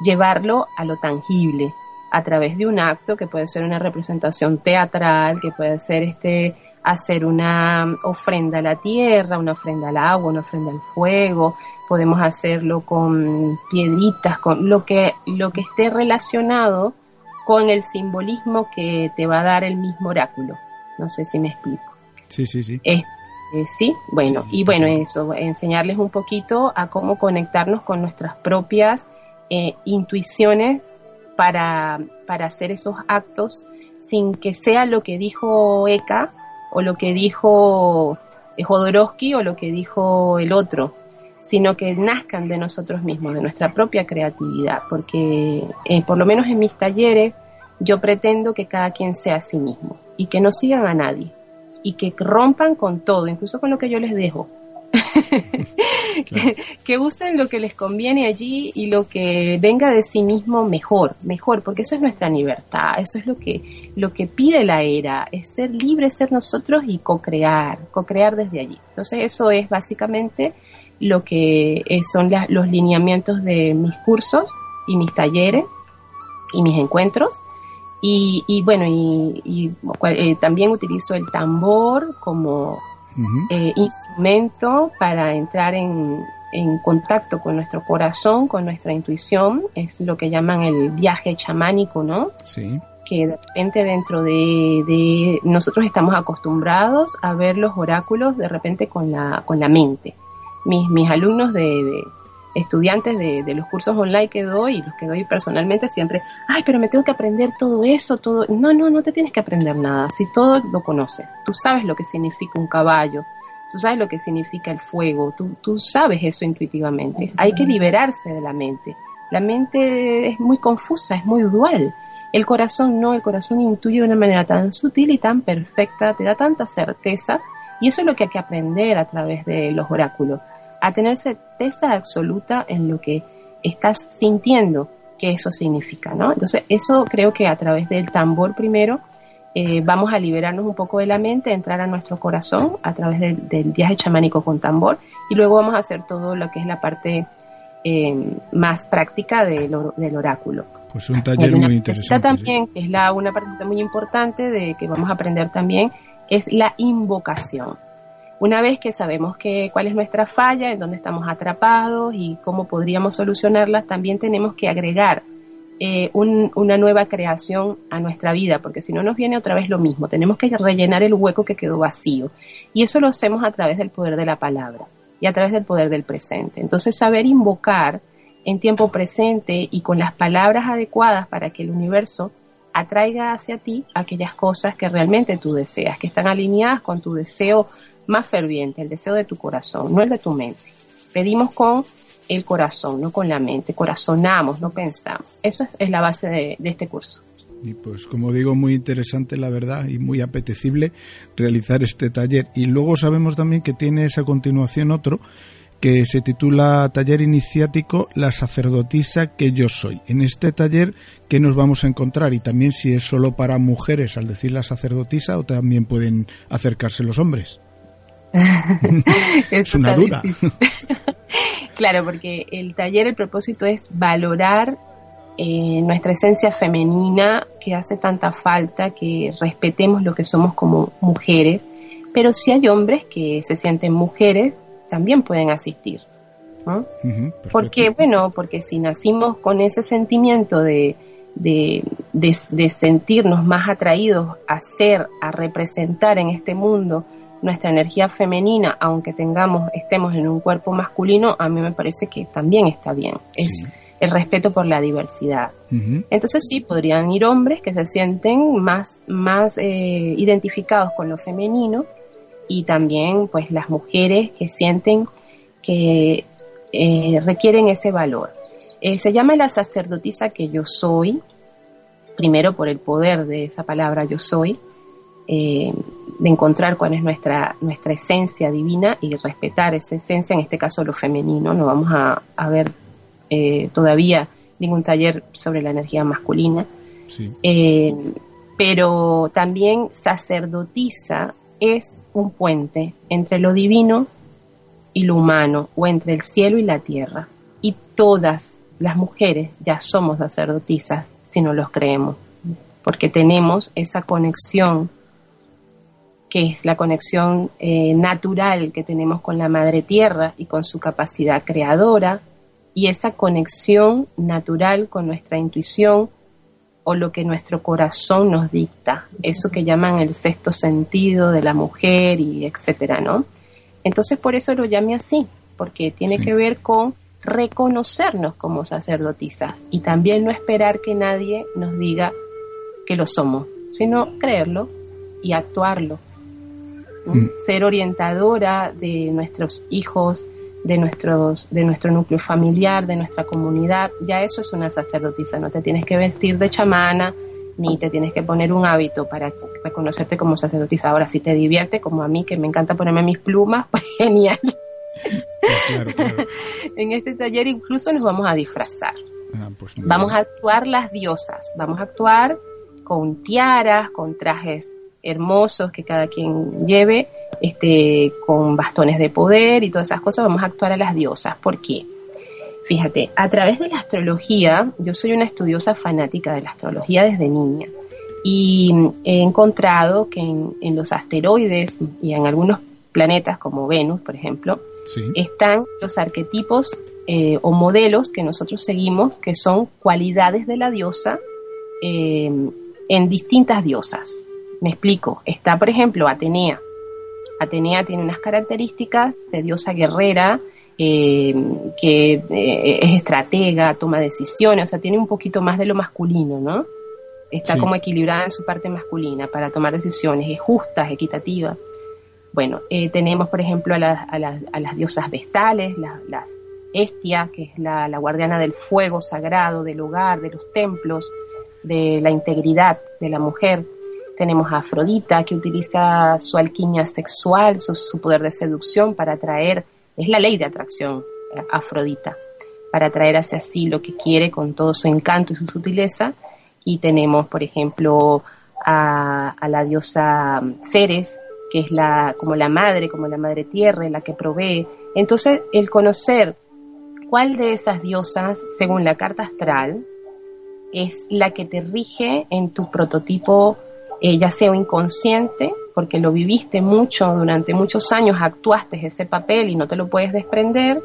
[SPEAKER 4] llevarlo a lo tangible a través de un acto que puede ser una representación teatral, que puede ser este hacer una ofrenda a la tierra, una ofrenda al agua, una ofrenda al fuego, podemos hacerlo con piedritas, con lo que lo que esté relacionado con el simbolismo que te va a dar el mismo oráculo. No sé si me explico.
[SPEAKER 2] Sí, sí, sí.
[SPEAKER 4] Eh, sí, bueno, y bueno, eso, enseñarles un poquito a cómo conectarnos con nuestras propias eh, intuiciones para, para hacer esos actos sin que sea lo que dijo Eka o lo que dijo Jodorowsky o lo que dijo el otro, sino que nazcan de nosotros mismos, de nuestra propia creatividad, porque eh, por lo menos en mis talleres yo pretendo que cada quien sea a sí mismo y que no sigan a nadie y que rompan con todo, incluso con lo que yo les dejo. que, usen lo que les conviene allí y lo que venga de sí mismo mejor, mejor, porque esa es nuestra libertad, eso es lo que, lo que pide la era, es ser libre, ser nosotros y co-crear, co-crear desde allí. Entonces eso es básicamente lo que eh, son los lineamientos de mis cursos y mis talleres y mis encuentros. Y, bueno, y, eh, también utilizo el tambor como eh, instrumento para entrar en, contacto con nuestro corazón, con nuestra intuición. Es lo que llaman el viaje chamánico, ¿no?
[SPEAKER 2] Sí.
[SPEAKER 4] Que de repente dentro de, nosotros estamos acostumbrados a ver los oráculos de repente con la, con la mente mis, mis alumnos de, estudiantes de, los cursos online que doy y los que doy personalmente siempre, ay, pero me tengo que aprender todo eso, todo. No, no, no te tienes que aprender nada, si todo lo conoces. Tú sabes lo que significa un caballo, tú sabes lo que significa el fuego, tú, tú sabes eso intuitivamente. Hay que liberarse de la mente. La mente es muy confusa, es muy dual. El corazón no, el corazón intuye de una manera tan sutil y tan perfecta, te da tanta certeza y eso es lo que hay que aprender a través de los oráculos, a tener certeza absoluta en lo que estás sintiendo que eso significa, ¿no? Entonces, eso creo que a través del tambor primero eh, vamos a liberarnos un poco de la mente, entrar a nuestro corazón a través del, viaje chamánico con tambor y luego vamos a hacer todo lo que es la parte eh, más práctica del oráculo.
[SPEAKER 2] Pues un taller muy interesante.
[SPEAKER 4] También, que es la, una parte muy importante de que vamos a aprender también es la invocación. Una vez que sabemos que, cuál es nuestra falla, en dónde estamos atrapados y cómo podríamos solucionarlas, también tenemos que agregar eh, una nueva creación a nuestra vida, porque si no nos viene otra vez lo mismo. Tenemos que rellenar el hueco que quedó vacío. Y eso lo hacemos a través del poder de la palabra y a través del poder del presente. Entonces, saber invocar en tiempo presente y con las palabras adecuadas para que el universo atraiga hacia ti aquellas cosas que realmente tú deseas, que están alineadas con tu deseo más ferviente, el deseo de tu corazón, no el de tu mente. Pedimos con el corazón, no con la mente. Corazonamos, no pensamos. Eso es, la base de, este curso.
[SPEAKER 2] Y pues como digo, muy interesante la verdad y muy apetecible realizar este taller. Y luego sabemos también que tienes a continuación otro que se titula Taller Iniciático La sacerdotisa que yo soy. En este taller, ¿qué nos vamos a encontrar? Y también si es solo para mujeres al decir la sacerdotisa o también pueden acercarse los hombres. es una duda.
[SPEAKER 4] claro, porque el taller, el propósito es valorar eh, nuestra esencia femenina que hace tanta falta, que respetemos lo que somos como mujeres, pero si hay hombres que se sienten mujeres, también pueden asistir. porque, bueno, porque si nacimos con ese sentimiento de, de, de, sentirnos más atraídos a ser, a representar en este mundo nuestra energía femenina, aunque tengamos, estemos en un cuerpo masculino, a mí me parece que también está bien. Es el respeto por la diversidad. Entonces sí, podrían ir hombres que se sienten más, más eh, identificados con lo femenino y también pues las mujeres que sienten que eh, requieren ese valor. Eh, se llama la sacerdotisa que yo soy, primero por el poder de esa palabra yo soy, eh, de encontrar cuál es nuestra, nuestra esencia divina y respetar esa esencia, en este caso lo femenino. No vamos a, ver todavía ningún taller sobre la energía masculina. pero también sacerdotisa es un puente entre lo divino y lo humano, o entre el cielo y la tierra. Y todas las mujeres ya somos sacerdotisas si no los creemos, porque tenemos esa conexión que es la conexión eh, natural que tenemos con la Madre Tierra y con su capacidad creadora, y esa conexión natural con nuestra intuición o lo que nuestro corazón nos dicta, eso que llaman el sexto sentido de la mujer y etcétera, ¿no? Entonces por eso lo llamé así, porque tiene que ver con reconocernos como sacerdotisas y también no esperar que nadie nos diga que lo somos, sino creerlo y actuarlo. Mm. Ser orientadora de nuestros hijos, de, nuestros, de nuestro núcleo familiar, de nuestra comunidad, ya eso es una sacerdotisa, no te tienes que vestir de chamana, ni te tienes que poner un hábito para reconocerte como sacerdotisa. Ahora, si te divierte, como a mí, que me encanta ponerme mis plumas, pues genial. en este taller incluso nos vamos a disfrazar. Ah, pues vamos a actuar las diosas, vamos a actuar con tiaras, con trajes hermosos que cada quien lleve, este, con bastones de poder y todas esas cosas, vamos a actuar a las diosas. ¿Por qué? Fíjate, a través de la astrología, yo soy una estudiosa fanática de la astrología desde niña y he encontrado que en, los asteroides y en algunos planetas como Venus, por ejemplo, están los arquetipos eh, o modelos que nosotros seguimos, que son cualidades de la diosa eh, en distintas diosas. Me explico. Está, por ejemplo, Atenea. Atenea tiene unas características de diosa guerrera, eh, que eh, es estratega, toma decisiones, o sea, tiene un poquito más de lo masculino, ¿no? Está como equilibrada en su parte masculina para tomar decisiones, es justa, es equitativa. Bueno, eh, tenemos, por ejemplo, a, a, las diosas vestales, las Estia, que es la, la guardiana del fuego sagrado, del hogar, de los templos, de la integridad de la mujer. Tenemos a Afrodita, que utiliza su alquimia sexual, su, poder de seducción para atraer, es la ley de atracción, eh, Afrodita, para atraer hacia sí lo que quiere con todo su encanto y su sutileza. Y tenemos, por ejemplo, a, la diosa Ceres, que es la, como la madre, como la madre tierra, la que provee. Entonces, el conocer cuál de esas diosas, según la carta astral, es la que te rige en tu prototipo, eh, ya sea inconsciente, porque lo viviste mucho durante muchos años, actuaste ese papel y no te lo puedes desprender.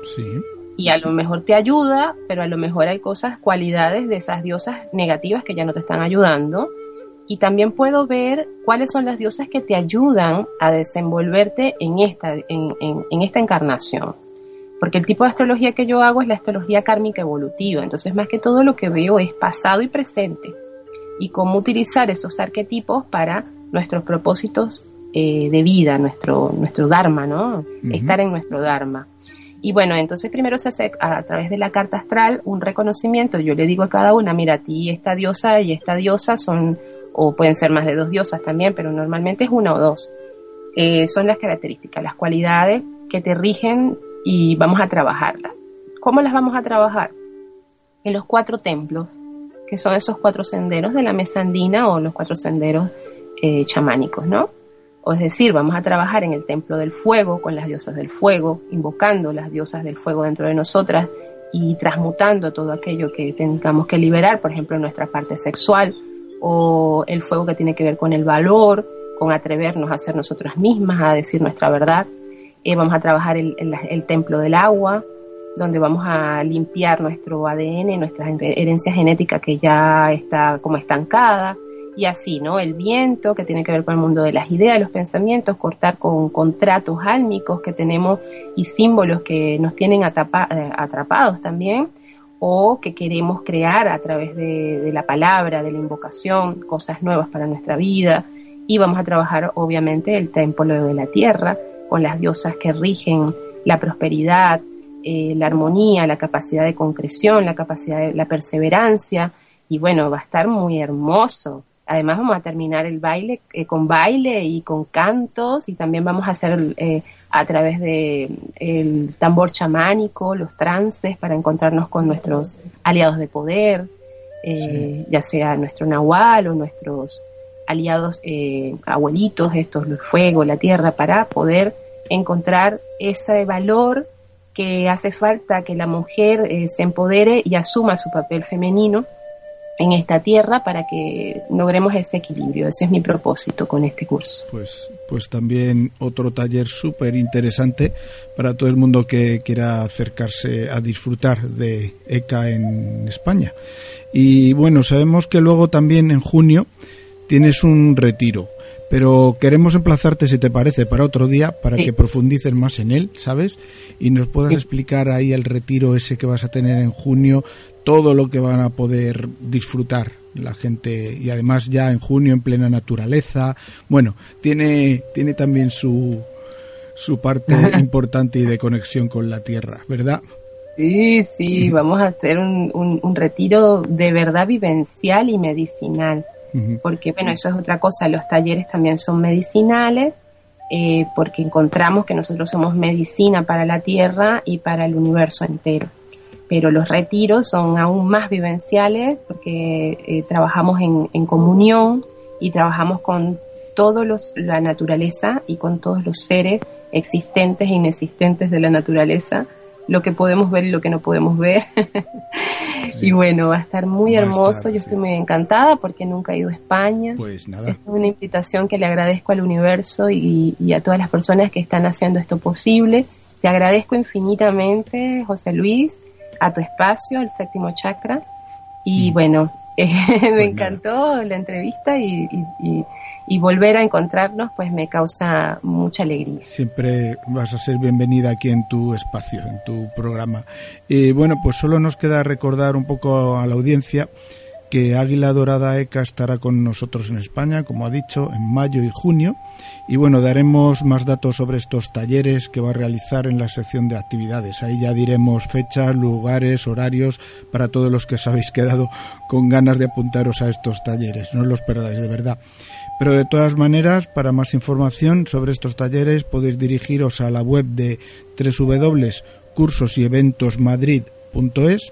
[SPEAKER 4] Y a lo mejor te ayuda, pero a lo mejor hay cosas, cualidades de esas diosas negativas que ya no te están ayudando. Y también puedo ver cuáles son las diosas que te ayudan a desenvolverte en esta, en esta encarnación porque el tipo de astrología que yo hago es la astrología kármica evolutiva, entonces más que todo lo que veo es pasado y presente y cómo utilizar esos arquetipos para nuestros propósitos eh, de vida, nuestro, nuestro dharma, ¿no? Estar en nuestro dharma. Y bueno, entonces primero se hace a, través de la carta astral un reconocimiento. Yo le digo a cada una, mira, a ti esta diosa y esta diosa son, o pueden ser más de dos diosas también, pero normalmente es una o dos. Eh, son las características, las cualidades que te rigen y vamos a trabajarlas. ¿Cómo las vamos a trabajar? En los cuatro templos, que son esos cuatro senderos de la mesa andina o los cuatro senderos eh, chamánicos, ¿no? O es decir, vamos a trabajar en el templo del fuego con las diosas del fuego, invocando las diosas del fuego dentro de nosotras y transmutando todo aquello que tengamos que liberar, por ejemplo, nuestra parte sexual o el fuego que tiene que ver con el valor, con atrevernos a ser nosotras mismas, a decir nuestra verdad eh, vamos a trabajar el, el, templo del agua, donde vamos a limpiar nuestro ADN, nuestra herencia genética que ya está como estancada, y así, ¿no? El viento, que tiene que ver con el mundo de las ideas, los pensamientos, cortar con contratos álmicos que tenemos y símbolos que nos tienen eh, atrapados también, o que queremos crear a través de, de la palabra, de la invocación, cosas nuevas para nuestra vida. Y vamos a trabajar, obviamente, el templo de la tierra, con las diosas que rigen la prosperidad, eh, la armonía, la capacidad de concreción, la capacidad de la perseverancia. Y bueno, va a estar muy hermoso. Además vamos a terminar el baile eh, con baile y con cantos y también vamos a hacer eh, a través de el tambor chamánico, los trances para encontrarnos con nuestros aliados de poder, ya sea nuestro nahual o nuestros aliados abuelitos, estos, el fuego, la tierra, para poder encontrar ese valor que hace falta que la mujer eh, se empodere y asuma su papel femenino en esta tierra para que logremos ese equilibrio. Ese es mi propósito con este curso.
[SPEAKER 2] Pues, pues también otro taller súper interesante para todo el mundo que quiera acercarse a disfrutar de ECA en España. Y bueno, sabemos que luego también en junio tienes un retiro. Pero queremos emplazarte, si te parece, para otro día, para que profundices más en él, ¿sabes? Y nos puedas explicar ahí el retiro ese que vas a tener en junio, todo lo que van a poder disfrutar la gente y además ya en junio en plena naturaleza. Bueno, tiene, tiene también su, su parte importante y de conexión con la tierra, ¿verdad?
[SPEAKER 4] Sí, sí, vamos a hacer un, un, retiro de verdad vivencial y medicinal, porque bueno, eso es otra cosa, los talleres también son medicinales, eh, porque encontramos que nosotros somos medicina para la tierra y para el universo entero. Pero los retiros son aún más vivenciales porque eh, trabajamos en, comunión y trabajamos con toda la naturaleza y con todos los seres existentes e inexistentes de la naturaleza, lo que podemos ver y lo que no podemos ver. y bueno, va a estar muy hermoso, yo estoy muy encantada porque nunca he ido a España.
[SPEAKER 2] Pues nada.
[SPEAKER 4] Es una invitación que le agradezco al universo y, y a todas las personas que están haciendo esto posible. Te agradezco infinitamente, José Luis, a tu espacio, el séptimo chakra. Y mm. bueno, me pues encantó la entrevista y, volver a encontrarnos pues me causa mucha alegría.
[SPEAKER 2] Siempre vas a ser bienvenida aquí en tu espacio, en tu programa. Y bueno, pues solo nos queda recordar un poco a la audiencia que Águila Dorada ECA estará con nosotros en España, como ha dicho, en mayo y junio. Y bueno, daremos más datos sobre estos talleres que va a realizar en la sección de actividades. Ahí ya diremos fechas, lugares, horarios para todos los que os habéis quedado con ganas de apuntaros a estos talleres. No los perdáis, de verdad. Pero de todas maneras, para más información sobre estos talleres podéis dirigiros a la web de www.cursosyeventosmadrid.es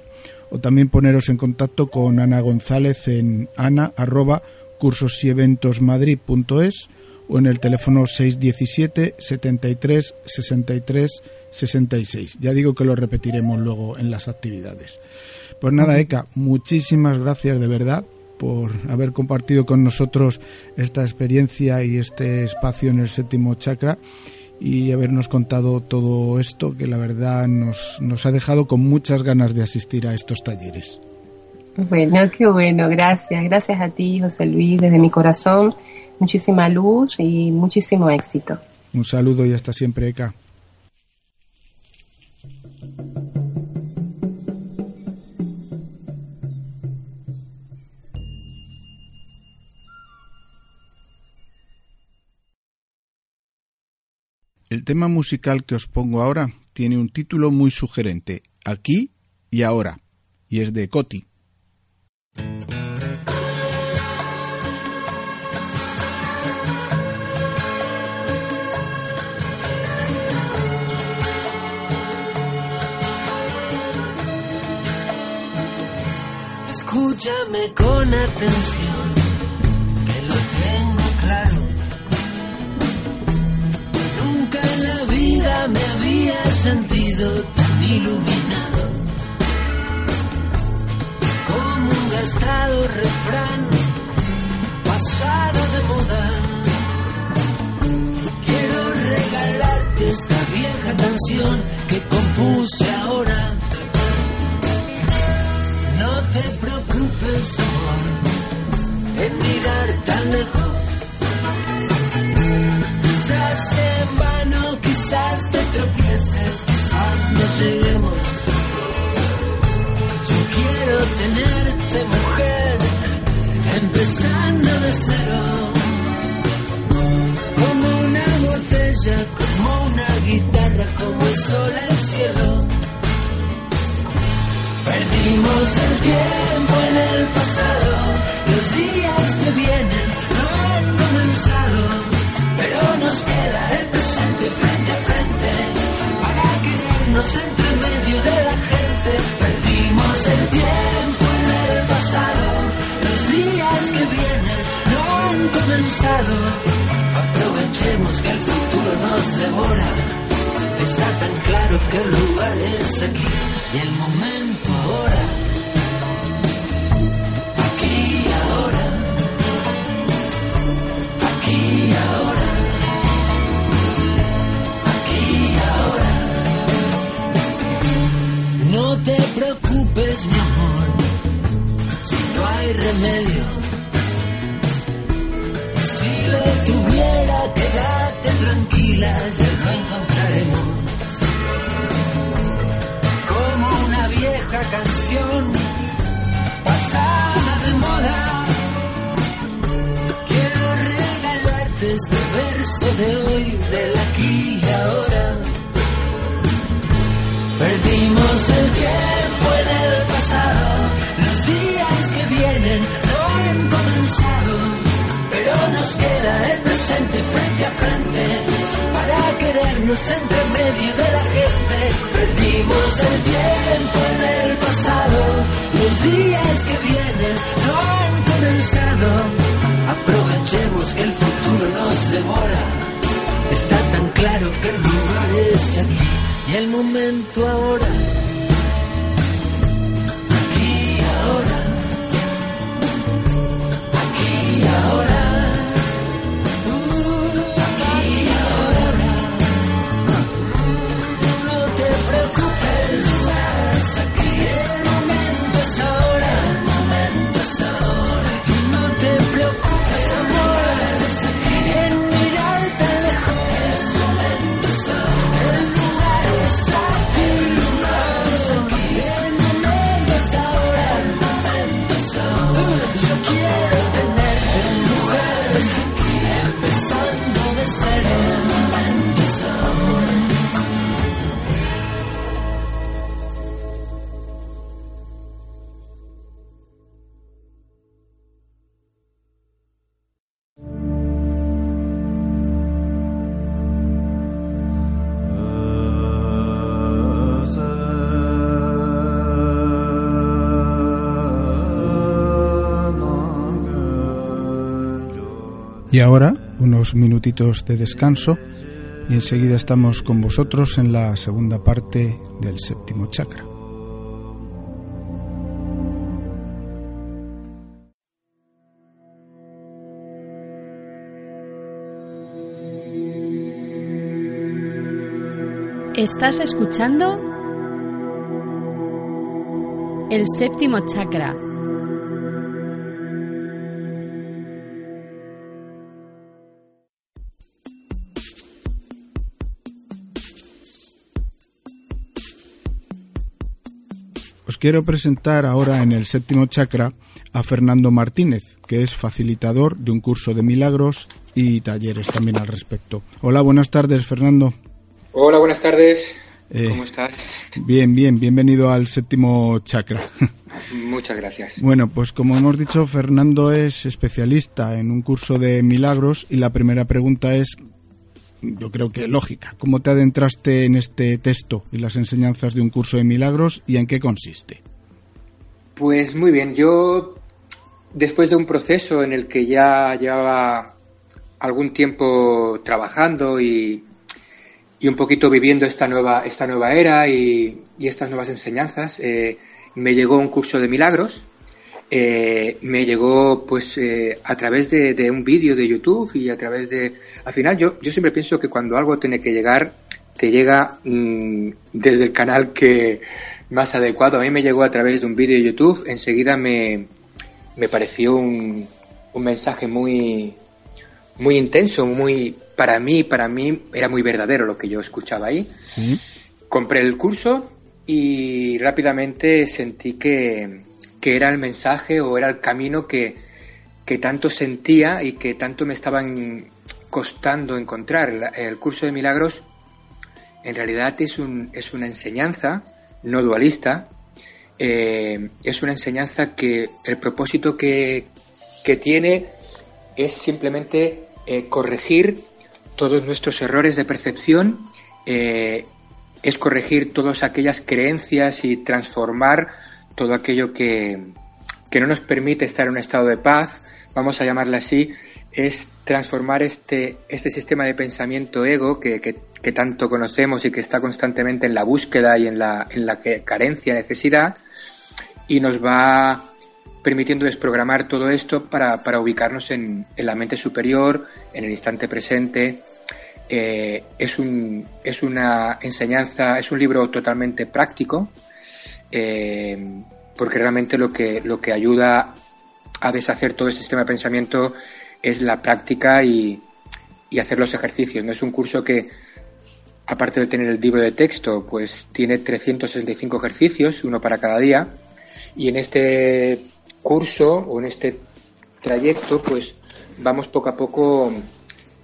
[SPEAKER 2] o también poneros en contacto con Ana González en ana arroba cursosyeventosmadrid.es o en el teléfono 617 73 63 66. Ya digo que lo repetiremos luego en las actividades. Pues nada, Eka, muchísimas gracias de verdad por haber compartido con nosotros esta experiencia y este espacio en el séptimo chakra y habernos contado todo esto que la verdad nos, nos ha dejado con muchas ganas de asistir a estos talleres.
[SPEAKER 4] Bueno, qué bueno, gracias. Gracias a ti, José Luis, desde mi corazón. Muchísima luz y muchísimo éxito.
[SPEAKER 2] Un saludo y hasta siempre, Eka. El tema musical que os pongo ahora tiene un título muy sugerente, Aquí y ahora, y es de Coti.
[SPEAKER 5] Escúchame con atención me había sentido tan iluminado como un gastado refrán pasado de moda. Quiero regalarte esta vieja canción que compuse ahora. No te preocupes, amor, en mirar tan lejos. Quizás en vano, quizás tropieces, quizás no lleguemos. Yo quiero tenerte mujer, empezando de cero. Como una botella, como una guitarra, como el sol al cielo. Perdimos el tiempo en el pasado, los días que vienen no han comenzado, pero entre medio de la gente. Perdimos el tiempo en el pasado. Los días que vienen no han comenzado. Aprovechemos que el futuro nos devora. Está tan claro que el lugar es aquí y el momento ahora. Medio. Si lo tuviera, quédate tranquila, ya lo encontraremos. Como una vieja canción pasada de moda. Quiero regalarte este verso de hoy, del aquí y ahora. Perdimos el tiempo en el pasado, no han comenzado, pero nos queda el presente frente a frente para querernos entre medio de la gente. Perdimos el tiempo en el pasado, los días que vienen no han comenzado, aprovechemos que el futuro nos demora, está tan claro que el lugar es aquí y el momento ahora. Y ahora,
[SPEAKER 2] unos minutitos de descanso y enseguida estamos con vosotros en la segunda parte del séptimo chakra.
[SPEAKER 1] Estás escuchando el séptimo chakra.
[SPEAKER 2] Quiero presentar ahora en el séptimo chakra a Fernando Martínez, que es facilitador de un curso de milagros y talleres también al respecto. Hola, buenas tardes, Fernando.
[SPEAKER 6] Hola, buenas tardes.
[SPEAKER 2] Eh,
[SPEAKER 6] ¿Cómo estás?
[SPEAKER 2] Bien, bien, bienvenido al séptimo chakra.
[SPEAKER 6] Muchas gracias.
[SPEAKER 2] Bueno, pues como hemos dicho, Fernando es especialista en un curso de milagros y la primera pregunta es, yo creo que lógica, ¿cómo te adentraste en este texto y las enseñanzas de un curso de milagros y en qué consiste?
[SPEAKER 6] Pues muy bien, yo después de un proceso en el que ya llevaba algún tiempo trabajando y, y un poquito viviendo esta nueva, esta nueva era y, y estas nuevas enseñanzas, eh, me llegó un curso de milagros. Eh, me llegó pues eh, a través de, de un vídeo de YouTube y a través de... Al final yo, yo siempre pienso que cuando algo tiene que llegar, te llega mm, desde el canal que más adecuado. A mí me llegó a través de un vídeo de YouTube, enseguida me, me pareció un, un mensaje muy, muy intenso, muy para mí, para mí era muy verdadero lo que yo escuchaba ahí.
[SPEAKER 2] Sí.
[SPEAKER 6] Compré el curso y rápidamente sentí que, que era el mensaje o era el camino que, que tanto sentía y que tanto me estaban costando encontrar. El curso de milagros en realidad es, un, es una enseñanza no dualista, eh, es una enseñanza que el propósito que, que tiene es simplemente eh, corregir todos nuestros errores de percepción, eh, es corregir todas aquellas creencias y transformar todo aquello que, que no nos permite estar en un estado de paz, vamos a llamarla así, es transformar este, este sistema de pensamiento ego que, que- tanto conocemos y que está constantemente en la búsqueda y en la, en la carencia, necesidad, y nos va permitiendo desprogramar todo esto para, para ubicarnos en, en la mente superior, en el instante presente. Eh, es, un, es una enseñanza, es un libro totalmente práctico, eh, porque realmente lo que, lo que ayuda a deshacer todo ese sistema de pensamiento es la práctica y, y hacer los ejercicios. No es un curso que, aparte de tener el libro de texto, pues tiene 365 ejercicios, uno para cada día. Y en este curso o en este trayecto, pues vamos poco a poco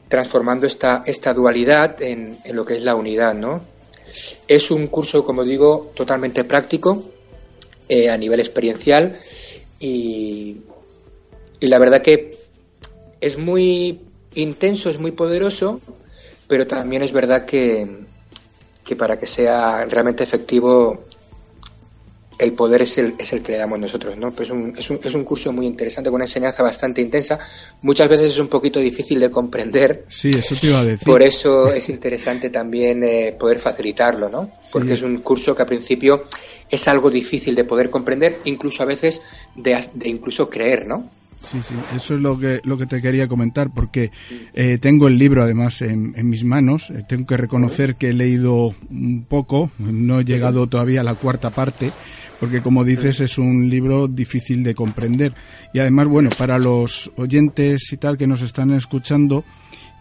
[SPEAKER 6] transformando esta, esta dualidad en, en lo que es la unidad, ¿no? Es un curso, como digo, totalmente práctico, eh, a nivel experiencial y, y la verdad que es muy intenso, es muy poderoso, pero también es verdad que, que para que sea realmente efectivo el poder es el, es el que le damos nosotros, ¿no? Pues es, un, es, un, es un curso muy interesante, con una enseñanza bastante intensa. Muchas veces es un poquito difícil de comprender.
[SPEAKER 2] Sí, eso te iba a decir.
[SPEAKER 6] Por eso es interesante también eh, poder facilitarlo, ¿no? Porque sí. es un curso que al principio es algo difícil de poder comprender, incluso a veces de, de incluso creer, ¿no?
[SPEAKER 2] Sí, sí, eso es lo que, lo que te quería comentar, porque eh, tengo el libro además en, en mis manos. Eh, tengo que reconocer que he leído un poco, no he llegado todavía a la cuarta parte, porque como dices es un libro difícil de comprender. Y además, bueno, para los oyentes y tal que nos están escuchando,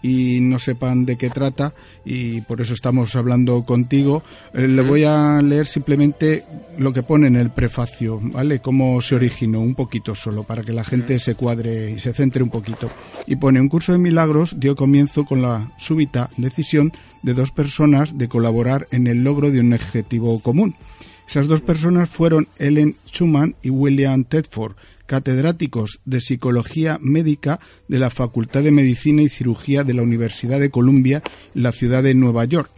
[SPEAKER 2] y no sepan de qué trata y por eso estamos hablando contigo. Eh, le voy a leer simplemente lo que pone en el prefacio, ¿vale? Cómo se originó, un poquito solo, para que la gente se cuadre y se centre un poquito. Y pone, un curso de milagros dio comienzo con la súbita decisión de dos personas de colaborar en el logro de un objetivo común. Esas dos personas fueron Ellen Schumann y William Tedford, catedráticos de Psicología Médica de la Facultad de Medicina y Cirugía de la Universidad de Columbia en la ciudad de Nueva York.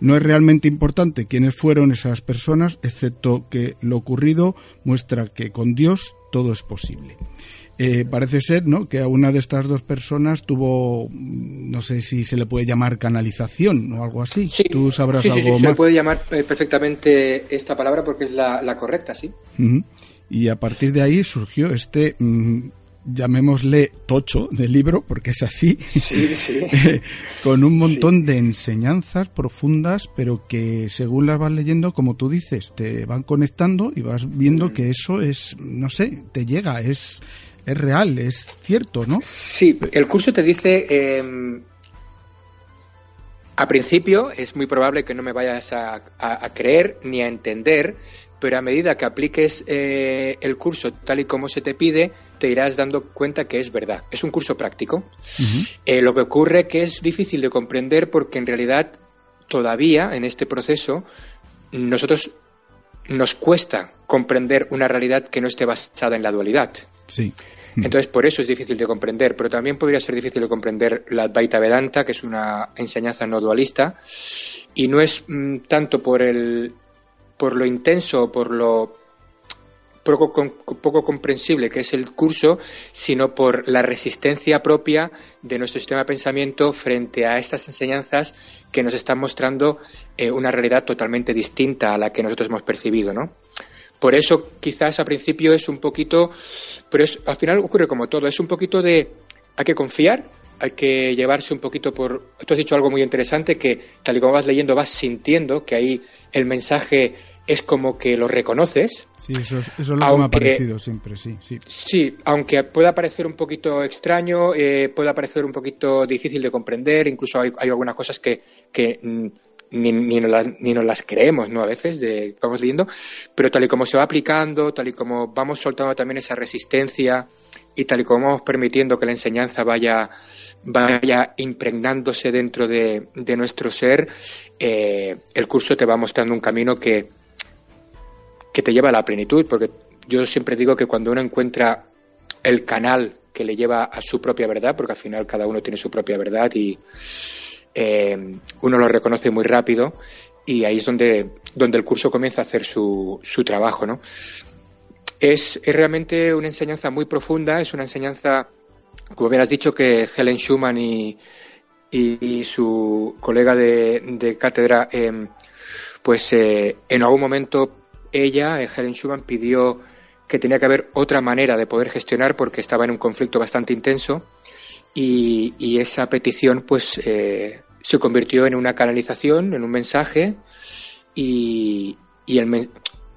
[SPEAKER 2] No es realmente importante quiénes fueron esas personas, excepto que lo ocurrido muestra que con Dios todo es posible. Eh, parece ser ¿no? que a una de estas dos personas tuvo, no sé si se le puede llamar canalización o algo así.
[SPEAKER 6] Sí,
[SPEAKER 2] Tú sabrás
[SPEAKER 6] sí,
[SPEAKER 2] algo
[SPEAKER 6] sí,
[SPEAKER 2] más.
[SPEAKER 6] Se puede llamar eh, perfectamente esta palabra porque es la, la correcta, sí.
[SPEAKER 2] Uh -huh. Y a partir de ahí surgió este, mmm, llamémosle tocho del libro, porque es así,
[SPEAKER 6] sí, sí.
[SPEAKER 2] con un montón sí. de enseñanzas profundas, pero que según las vas leyendo, como tú dices, te van conectando y vas viendo mm. que eso es, no sé, te llega, es, es real, es cierto, ¿no?
[SPEAKER 6] Sí, el curso te dice... Eh, a principio es muy probable que no me vayas a, a, a creer ni a entender, pero a medida que apliques eh, el curso tal y como se te pide, te irás dando cuenta que es verdad. Es un curso práctico. Uh -huh. eh, lo que ocurre que es difícil de comprender porque en realidad todavía en este proceso nosotros nos cuesta comprender una realidad que no esté basada en la dualidad.
[SPEAKER 2] Sí.
[SPEAKER 6] Entonces, por eso es difícil de comprender, pero también podría ser difícil de comprender la Advaita Vedanta, que es una enseñanza no dualista, y no es mmm, tanto por el, por lo intenso, por lo poco, poco, comprensible que es el curso, sino por la resistencia propia de nuestro sistema de pensamiento frente a estas enseñanzas que nos están mostrando eh, una realidad totalmente distinta a la que nosotros hemos percibido, ¿no? Por eso quizás a principio es un poquito, pero es, al final ocurre como todo, es un poquito de hay que confiar, hay que llevarse un poquito por... Tú has dicho algo muy interesante que tal y como vas leyendo vas sintiendo que ahí el mensaje es como que lo reconoces.
[SPEAKER 2] Sí, eso es, eso es lo aunque, que me ha parecido siempre, sí, sí.
[SPEAKER 6] Sí, aunque pueda parecer un poquito extraño, eh, pueda parecer un poquito difícil de comprender, incluso hay, hay algunas cosas que, que ni, ni, nos las, ni nos las creemos, ¿no? A veces, de, vamos leyendo, pero tal y como se va aplicando, tal y como vamos soltando también esa resistencia y tal y como vamos permitiendo que la enseñanza vaya, vaya impregnándose dentro de, de nuestro ser, eh, el curso te va mostrando un camino que, que te lleva a la plenitud, porque yo siempre digo que cuando uno encuentra el canal que le lleva a su propia verdad, porque al final cada uno tiene su propia verdad y eh, uno lo reconoce muy rápido y ahí es donde, donde el curso comienza a hacer su, su trabajo, ¿no? Es, es, realmente una enseñanza muy profunda, es una enseñanza, como bien has dicho, que Helen Schumann y, y, su colega de, de cátedra, eh, pues eh, en algún momento ella, eh, Helen Schumann, pidió que tenía que haber otra manera de poder gestionar porque estaba en un conflicto bastante intenso y, y esa petición pues eh, se convirtió en una canalización, en un mensaje y, y el,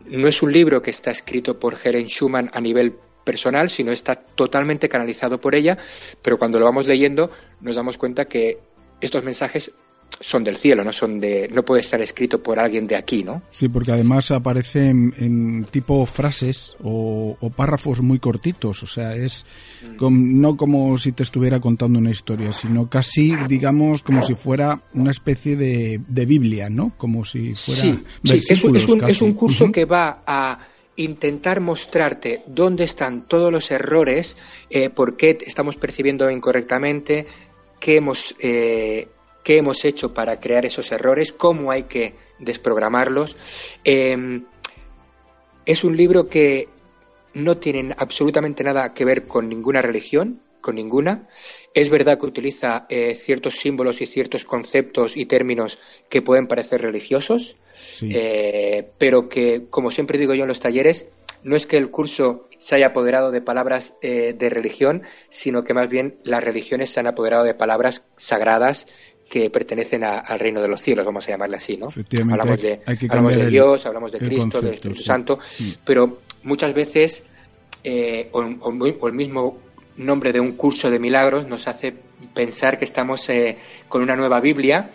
[SPEAKER 6] no es un libro que está escrito por Helen Schumann a nivel personal, sino está totalmente canalizado por ella, pero cuando lo vamos leyendo nos damos cuenta que estos mensajes son del cielo, no son de, no puede estar escrito por alguien de aquí, ¿no?
[SPEAKER 2] Sí, porque además aparecen en, tipo frases o, párrafos muy cortitos, o sea, es mm. no como si te estuviera contando una historia, sino casi, digamos, como si fuera una especie de, Biblia, ¿no? Como si fuera
[SPEAKER 6] sí, sí es, un, es, un, curso que va a intentar mostrarte dónde están todos los errores, eh, por qué estamos percibiendo incorrectamente, qué hemos eh, qué hemos hecho para crear esos errores, cómo hay que desprogramarlos. Em, es un libro que no tiene absolutamente nada que ver con ninguna religión, con ninguna. Es verdad que utiliza eh, ciertos símbolos y ciertos conceptos y términos que pueden parecer religiosos, eh, pero que, como siempre digo yo en los talleres, no es que el curso se haya apoderado de palabras eh, de religión, sino que más bien las religiones se han apoderado de palabras sagradas que pertenecen al reino de los cielos, vamos a llamarle así, ¿no? Hablamos de, de Dios, hablamos de Cristo, del Espíritu Santo, mm. pero muchas veces, eh, o, el mismo nombre de un curso de milagros nos hace pensar que estamos eh, con una nueva Biblia,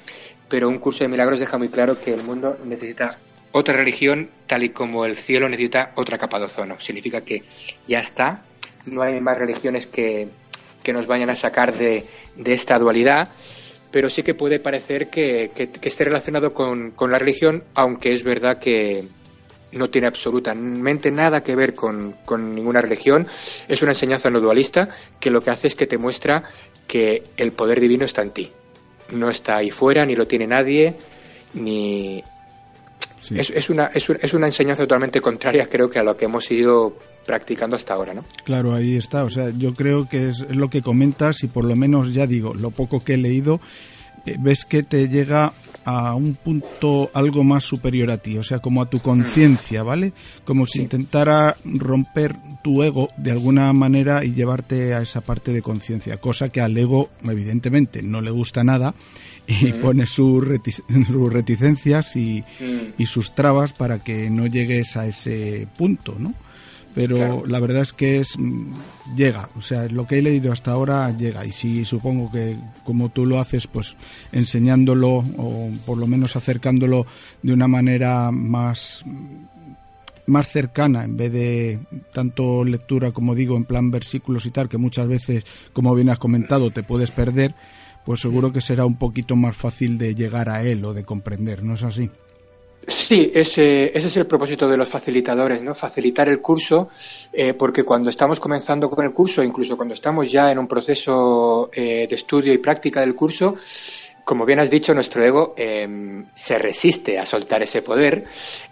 [SPEAKER 6] pero un curso de milagros deja muy claro que el mundo necesita otra religión, tal y como el cielo necesita otra capa de ozono. Significa que ya está, no hay más religiones que, que nos vayan a sacar de, de esta dualidad pero sí que puede parecer que, esté relacionado con, la religión, aunque es verdad que no tiene absolutamente nada que ver con, ninguna religión. Es una enseñanza no dualista que lo que hace es que te muestra que el poder divino está en ti. No está ahí fuera, ni lo tiene nadie, ni... Es, una, es, es una enseñanza totalmente contraria, creo que a lo que hemos ido practicando hasta ahora, ¿no?
[SPEAKER 2] Claro, ahí está. O sea, yo creo que es, lo que comentas y por lo menos ya digo, lo poco que he leído, eh, ves que te llega a un punto algo más superior a ti, o sea, como a tu conciencia, ¿vale? Como si intentara romper tu ego de alguna manera y llevarte a esa parte de conciencia, cosa que al ego evidentemente no le gusta nada y pone sus, reticencias y, y sus trabas para que no llegues a ese punto, ¿no? Pero la verdad es que es mm, llega, o sea, lo que he leído hasta ahora llega. Y si supongo que como tú lo haces, pues enseñándolo o por lo menos acercándolo de una manera más más cercana en vez de tanto lectura como digo en plan versículos y tal que muchas veces como bien has comentado te puedes perder pues seguro que será un poquito más fácil de llegar a él o de comprender. ¿no es así?
[SPEAKER 6] Sí, ese, ese, es el propósito de los facilitadores, ¿no? Facilitar el curso, eh, porque cuando estamos comenzando con el curso, incluso cuando estamos ya en un proceso eh, de estudio y práctica del curso, como bien has dicho, nuestro ego em, se resiste a soltar ese poder,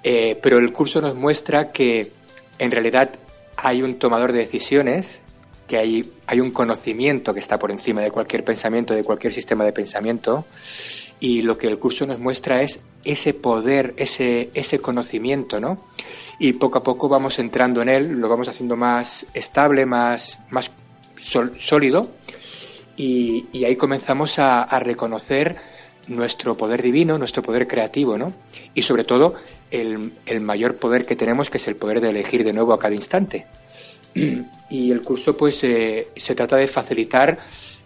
[SPEAKER 6] eh, pero el curso nos muestra que en realidad hay un tomador de decisiones, que hay, hay un conocimiento que está por encima de cualquier pensamiento, de cualquier sistema de pensamiento, y lo que el curso nos muestra es ese poder, ese, ese conocimiento, ¿no? Y poco a poco vamos entrando en él, lo vamos haciendo más estable, más, más sólido, y, ahí comenzamos a, reconocer nuestro poder divino, nuestro poder creativo, ¿no? Y sobre todo el, mayor poder que tenemos, que es el poder de elegir de nuevo a cada instante. Y el curso, pues, eh, se trata de facilitar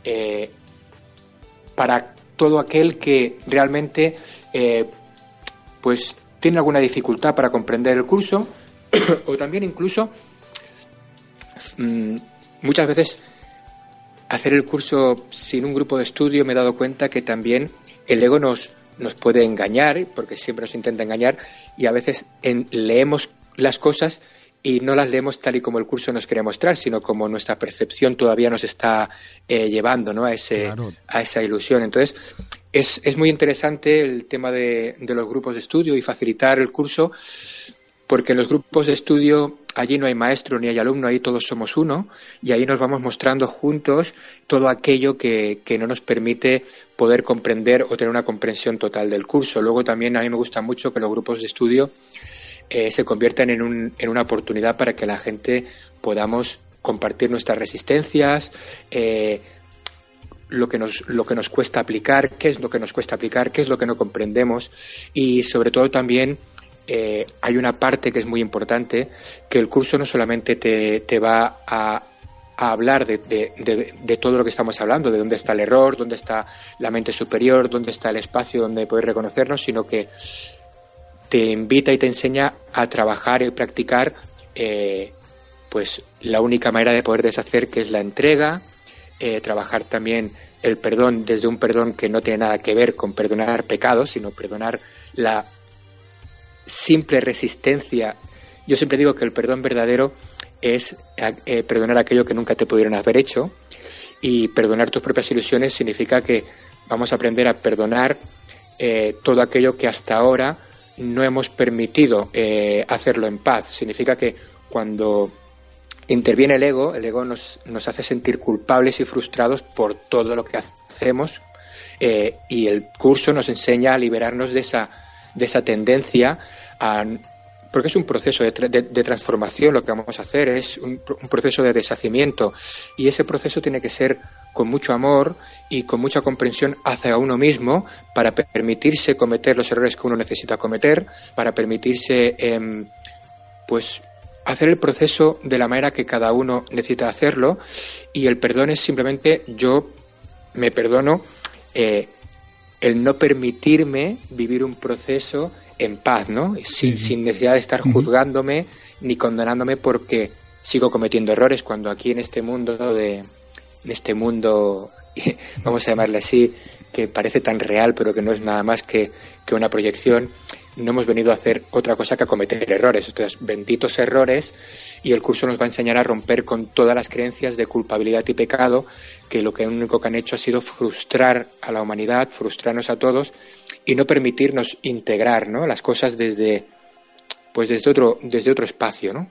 [SPEAKER 6] eh, para todo aquel que realmente eh, pues tiene alguna dificultad para comprender el curso o también incluso mm, muchas veces hacer el curso sin un grupo de estudio me he dado cuenta que también el ego nos, nos puede engañar, porque siempre nos intenta engañar, y a veces leemos las cosas y no las leemos tal y como el curso nos quería mostrar, sino como nuestra percepción todavía nos está eh, llevando ¿no? a, ese, a esa ilusión. Entonces, es, es muy interesante el tema de, de, los grupos de estudio y facilitar el curso, porque en los grupos de estudio allí no hay maestro ni hay alumno, ahí todos somos uno, y ahí nos vamos mostrando juntos todo aquello que, que no nos permite poder comprender o tener una comprensión total del curso. Luego también a mí me gusta mucho que los grupos de estudio se conviertan en, un, en una oportunidad para que la gente podamos compartir nuestras resistencias, eh, lo que nos lo que nos cuesta aplicar, qué es lo que nos cuesta aplicar, qué es lo que no comprendemos. Y sobre todo también eh, hay una parte que es muy importante, que el curso no solamente te, va a, hablar de, de, todo lo que estamos hablando, de dónde está el error, dónde está la mente superior, dónde está el espacio donde poder reconocernos, sino que te invita y te enseña a trabajar y practicar eh, pues la única manera de poder deshacer que es la entrega, eh, trabajar también el perdón desde un perdón que no tiene nada que ver con perdonar pecados, sino perdonar la simple resistencia. Yo siempre digo que el perdón verdadero es eh, perdonar aquello que nunca te pudieron haber hecho y perdonar tus propias ilusiones significa que vamos a aprender a perdonar todo aquello que hasta ahora no hemos permitido eh, hacerlo en paz. Significa que cuando interviene el ego, el ego nos, nos hace sentir culpables y frustrados por todo lo que hacemos y el curso nos enseña a liberarnos de esa, de esa tendencia a porque es un proceso de, transformación lo que vamos a hacer, es un, proceso de deshacimiento. Y ese proceso tiene que ser con mucho amor y con mucha comprensión hacia uno mismo para permitirse cometer los errores que uno necesita cometer, para permitirse em, pues hacer el proceso de la manera que cada uno necesita hacerlo. Y el perdón es simplemente yo me perdono eh, el no permitirme vivir un proceso en paz, ¿no? Sin, sin necesidad de estar juzgándome ni condenándome porque sigo cometiendo errores cuando aquí en este mundo de en este mundo vamos a llamarle así que parece tan real pero que no es nada más que, que una proyección no hemos venido a hacer otra cosa que a cometer errores. Entonces, benditos errores, y el curso nos va a enseñar a romper con todas las creencias de culpabilidad y pecado, que lo que único que han hecho ha sido frustrar a la humanidad, frustrarnos a todos y no permitirnos integrar ¿no? las cosas desde, pues desde otro, desde otro espacio, ¿no?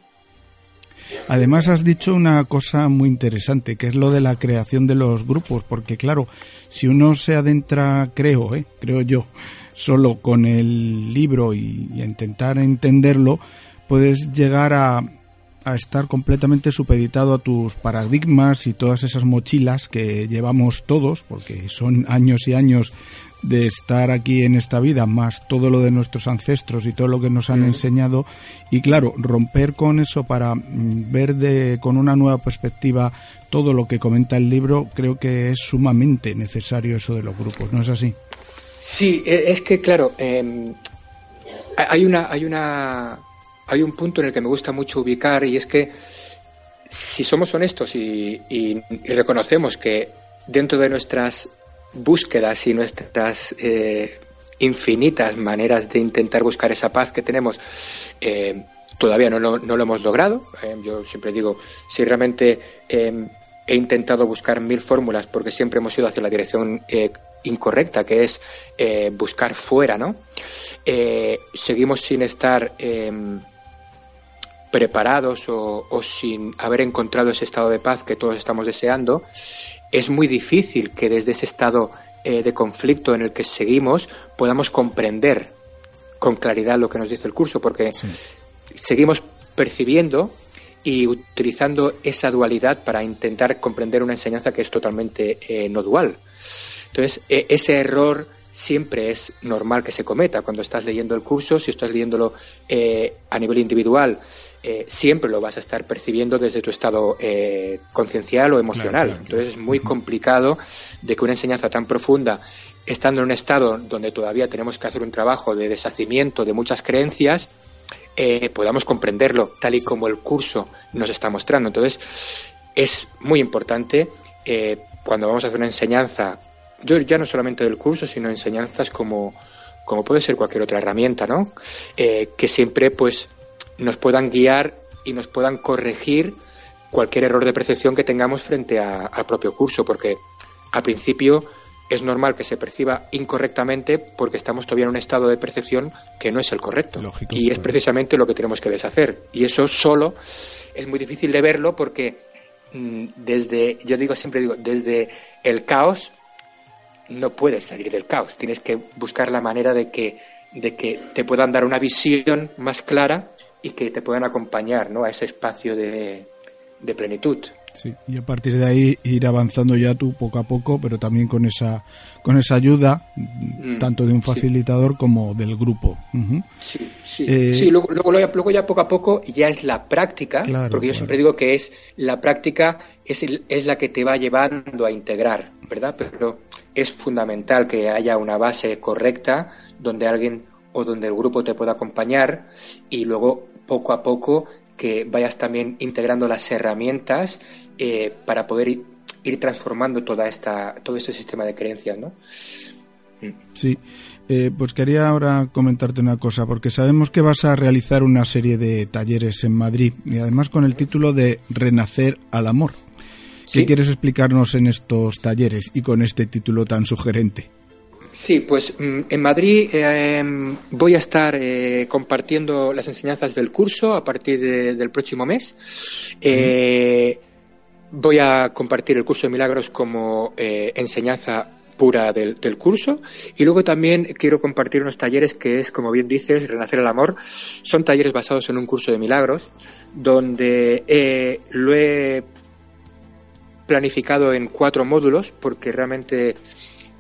[SPEAKER 2] Además has dicho una cosa muy interesante, que es lo de la creación de los grupos, porque claro, si uno se adentra, creo, ¿eh? creo yo, solo con el libro y, a intentar entenderlo, puedes llegar a, a estar completamente supeditado a tus paradigmas y todas esas mochilas que llevamos todos, porque son años y años de estar aquí en esta vida, más todo lo de nuestros ancestros y todo lo que nos han enseñado. Y claro, romper con eso para mm, ver de, con una nueva perspectiva todo lo que comenta el libro, creo que es sumamente necesario eso de los grupos, ¿no es así?
[SPEAKER 6] Sí, e, es que claro, em, hay una, hay una, hay un punto en el que me gusta mucho ubicar y es que si somos honestos y reconocemos que dentro de nuestras búsquedas y nuestras eh, infinitas maneras de intentar buscar esa paz que tenemos, eh, todavía no, no, lo hemos logrado. Eh, yo siempre digo, si realmente he intentado buscar mil fórmulas porque siempre hemos ido hacia la dirección incorrecta, que es buscar fuera, ¿no? seguimos sin estar preparados o, o, sin haber encontrado ese estado de paz que todos estamos deseando es muy difícil que desde ese estado eh, de conflicto en el que seguimos podamos comprender con claridad lo que nos dice el curso, porque seguimos percibiendo y utilizando esa dualidad para intentar comprender una enseñanza que es totalmente eh, no dual. Entonces, e, ese error siempre es normal que se cometa cuando estás leyendo el curso, si estás leyéndolo eh, a nivel individual, eh, siempre lo vas a estar percibiendo desde tu estado eh, conciencial o emocional. Entonces es muy complicado de que una enseñanza tan profunda, estando en un estado donde todavía tenemos que hacer un trabajo de deshacimiento de muchas creencias, podamos comprenderlo tal y como el curso nos está mostrando. Entonces es muy importante cuando vamos a hacer una enseñanza yo ya no solamente del curso, sino enseñanzas como, como puede ser cualquier otra herramienta, ¿no? Eh, que siempre pues nos puedan guiar y nos puedan corregir cualquier error de percepción que tengamos frente al propio curso, porque al principio es normal que se perciba incorrectamente porque estamos todavía en un estado de percepción que no es el correcto. y es precisamente lo que tenemos que deshacer. Y eso solo es muy difícil de verlo porque mm, desde, yo digo siempre digo, desde el caos no puedes salir del caos. Tienes que buscar la manera de que, de que te puedan dar una visión más clara y que te puedan acompañar ¿no? a ese espacio de, de plenitud.
[SPEAKER 2] Sí, y a partir de ahí ir avanzando ya tú poco a poco, pero también con esa con esa ayuda
[SPEAKER 6] Mm,
[SPEAKER 2] tanto de un facilitador como del grupo.
[SPEAKER 6] Sí, sí.
[SPEAKER 2] Eh,
[SPEAKER 6] sí luego, luego, luego ya poco a poco ya es la práctica,
[SPEAKER 2] Claro,
[SPEAKER 6] porque yo
[SPEAKER 2] claro.
[SPEAKER 6] siempre digo que es la práctica es, el- es la que te va llevando a integrar, ¿verdad? Pero es fundamental que haya una base correcta donde alguien o donde el grupo te pueda acompañar y luego poco a poco que vayas también integrando las herramientas eh, para poder ir, ir transformando toda esta todo este sistema de creencias, ¿no?
[SPEAKER 2] Sí, Eh, pues quería ahora comentarte una cosa, porque sabemos que vas a realizar una serie de talleres en Madrid y además con el título de Renacer al Amor. ¿Qué
[SPEAKER 6] Sí.
[SPEAKER 2] quieres explicarnos en estos talleres y con este título tan sugerente?
[SPEAKER 6] Sí, pues mm, en Madrid eh, voy a estar eh, compartiendo las enseñanzas del curso a partir de- del próximo mes. Eh, voy a compartir el curso de milagros como eh, enseñanza pura del, curso y luego también quiero compartir unos talleres que es, como bien dices, Renacer el Amor. Son talleres basados en un curso de milagros donde eh, lo he planificado en cuatro módulos porque realmente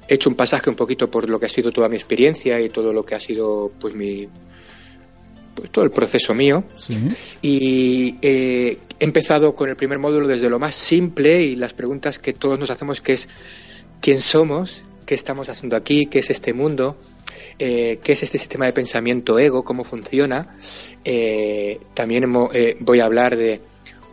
[SPEAKER 6] he hecho un pasaje un poquito por lo que ha sido toda mi experiencia y todo lo que ha sido pues mi pues, todo el proceso mío.
[SPEAKER 2] Sí,
[SPEAKER 6] y eh, he empezado con el primer módulo desde lo más simple y las preguntas que todos nos hacemos que es quién somos qué estamos haciendo aquí qué es este mundo eh, qué es este sistema de pensamiento ego cómo funciona Eh, también hemo- eh, voy a hablar de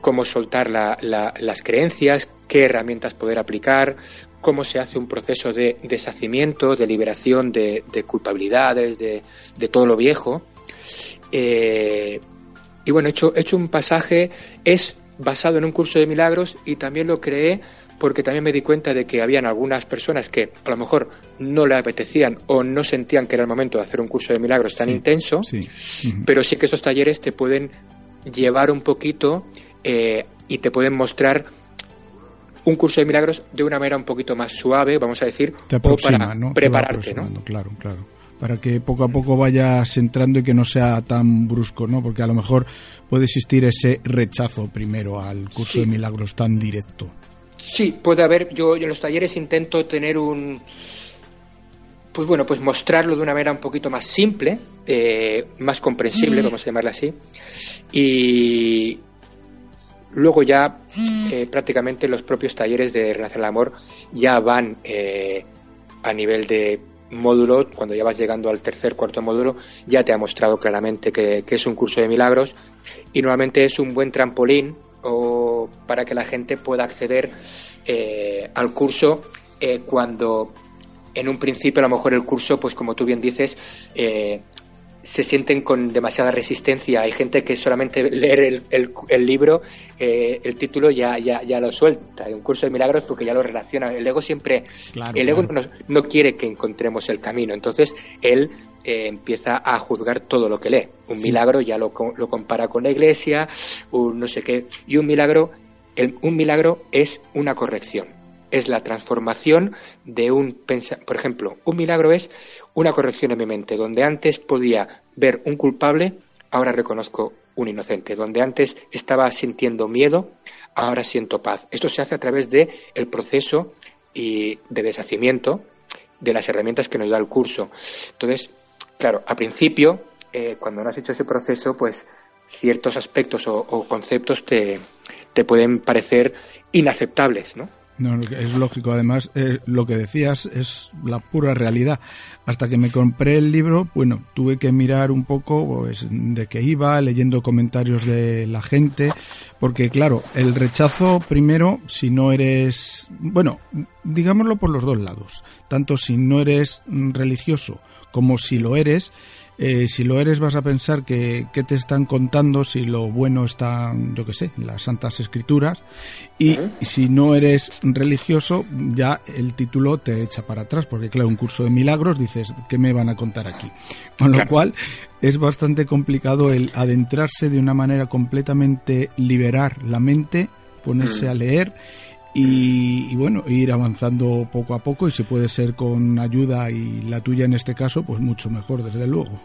[SPEAKER 6] cómo soltar la- la- las creencias, qué herramientas poder aplicar, cómo se hace un proceso de deshacimiento, de liberación de, de culpabilidades, de, de todo lo viejo. Eh, y bueno, he hecho, he hecho un pasaje, es basado en un curso de milagros y también lo creé porque también me di cuenta de que habían algunas personas que a lo mejor no le apetecían o no sentían que era el momento de hacer un curso de milagros tan
[SPEAKER 2] Sí,
[SPEAKER 6] intenso
[SPEAKER 2] sí.
[SPEAKER 6] Pero sí que estos talleres te pueden llevar un poquito eh, y te pueden mostrar un curso de milagros de una manera un poquito más suave, vamos a decir, o para prepararte, ¿no?
[SPEAKER 2] Claro, claro. Para que poco a poco vayas entrando y que no sea tan brusco, ¿no? Porque a lo mejor puede existir ese rechazo primero al curso
[SPEAKER 6] Sí.
[SPEAKER 2] de milagros tan directo.
[SPEAKER 6] Sí, puede haber, yo, yo en los talleres intento tener un, pues bueno, pues mostrarlo de una manera un poquito más simple, eh, más comprensible, vamos a llamarla así, y luego ya eh, prácticamente los propios talleres de Renacer el Amor ya van eh, a nivel de módulo, cuando ya vas llegando al tercer, cuarto módulo, ya te ha mostrado claramente que, es un curso de milagros. Y normalmente es un buen trampolín o para que la gente pueda acceder eh, al curso eh, cuando en un principio a lo mejor el curso, pues como tú bien dices, eh, se sienten con demasiada resistencia. Hay gente que solamente leer el, el- el libro, eh, el título ya, ya, ya lo suelta. Hay un curso de milagros porque ya lo relaciona. El ego siempre,
[SPEAKER 2] Claro,
[SPEAKER 6] el ego
[SPEAKER 2] claro.
[SPEAKER 6] no, no quiere que encontremos el camino. Entonces él eh, empieza a juzgar todo lo que lee. Un
[SPEAKER 2] Sí.
[SPEAKER 6] milagro ya lo, lo compara con la iglesia, un no sé qué. Y un milagro, el- un milagro es una corrección. Es la transformación de un pensamiento. Por ejemplo, un milagro es una corrección en mi mente. Donde antes podía ver un culpable, ahora reconozco un inocente. Donde antes estaba sintiendo miedo, ahora siento paz. Esto se hace a través de el proceso y de deshacimiento de las herramientas que nos da el curso. Entonces, claro, al principio, eh, cuando no has hecho ese proceso, pues ciertos aspectos o, o conceptos te, te pueden parecer inaceptables, ¿no?
[SPEAKER 2] No, es lógico. Además, eh, lo que decías es la pura realidad. Hasta que me compré el libro, bueno, tuve que mirar un poco pues, de qué iba, leyendo comentarios de la gente, porque claro, el rechazo primero, si no eres, bueno, digámoslo por los dos lados, tanto si no eres religioso como si lo eres, eh, si lo eres vas a pensar que, que te están contando si lo bueno está, yo qué sé, las Santas Escrituras y, si no eres religioso ya el título te echa para atrás porque claro, un curso de milagros dices, ¿qué me van a contar aquí? Con lo cual es bastante complicado el adentrarse de una manera completamente liberar la mente, ponerse
[SPEAKER 6] Mm.
[SPEAKER 2] a leer y, y bueno, ir avanzando poco a poco y si puede ser con ayuda y la tuya en este caso, pues mucho mejor, desde luego.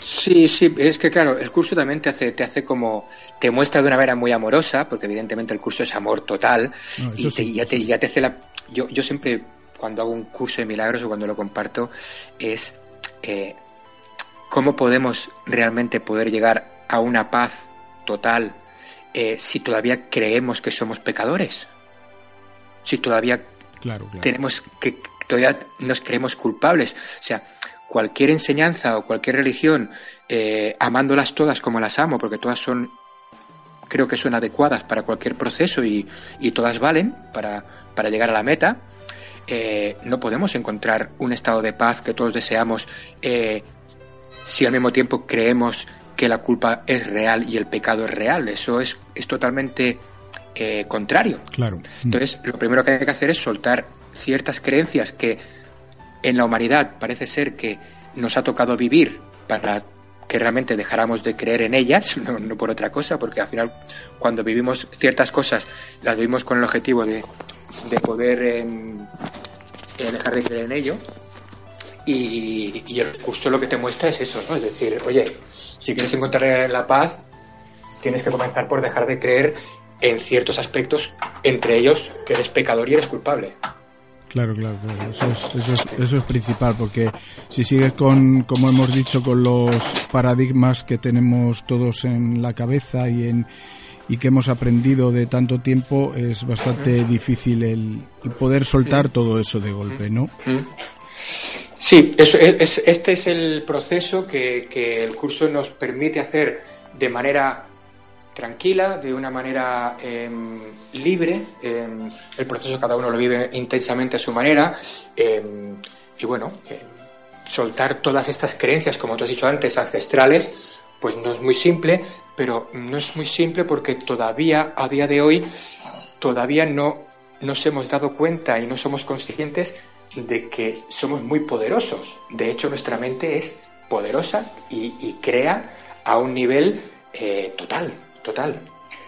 [SPEAKER 6] Sí, sí, es que claro, el curso también te hace, te hace como, te muestra de una manera muy amorosa, porque evidentemente el curso es amor total, y te, ya, te, ya te hace la... Yo, yo siempre, cuando hago un curso de milagros o cuando lo comparto, es eh, cómo podemos realmente poder llegar a una paz total eh, si todavía creemos que somos pecadores, si todavía tenemos que todavía nos creemos culpables, o sea, cualquier enseñanza o cualquier religión, eh, amándolas todas como las amo, porque todas son, creo que son adecuadas para cualquier proceso y, todas valen para, para, llegar a la meta, eh, no podemos encontrar un estado de paz que todos deseamos eh, si al mismo tiempo creemos que la culpa es real y el pecado es real. Eso es, es totalmente contrario.
[SPEAKER 2] Claro.
[SPEAKER 6] Entonces, lo primero que hay que hacer es soltar ciertas creencias que en la humanidad parece ser que nos ha tocado vivir para que realmente dejáramos de creer en ellas, no, por otra cosa, porque al final cuando vivimos ciertas cosas las vivimos con el objetivo de, poder em, eh, dejar de creer en ello. Y, y, el curso lo que te muestra es eso, ¿no? Es decir, oye, si quieres encontrar la paz, tienes que comenzar por dejar de creer en ciertos aspectos, entre ellos que eres pecador y eres culpable.
[SPEAKER 2] Claro, claro, Eso es, eso, es, principal, porque si sigues con, como hemos dicho, con los paradigmas que tenemos todos en la cabeza y, en, y que hemos aprendido de tanto tiempo, es bastante difícil el, poder soltar todo eso de golpe, ¿no?
[SPEAKER 6] Sí, eso es, este es el proceso que, que el curso nos permite hacer de manera tranquila, de una manera em, libre. Em, el proceso cada uno lo vive intensamente a su manera. Em, y bueno, soltar todas estas creencias, como tú has dicho antes, ancestrales, pues no es muy simple, pero no es muy simple porque todavía, a día de hoy, todavía no nos hemos dado cuenta y no somos conscientes de que somos muy poderosos. De hecho, nuestra mente es poderosa y, crea a un nivel eh, total, total.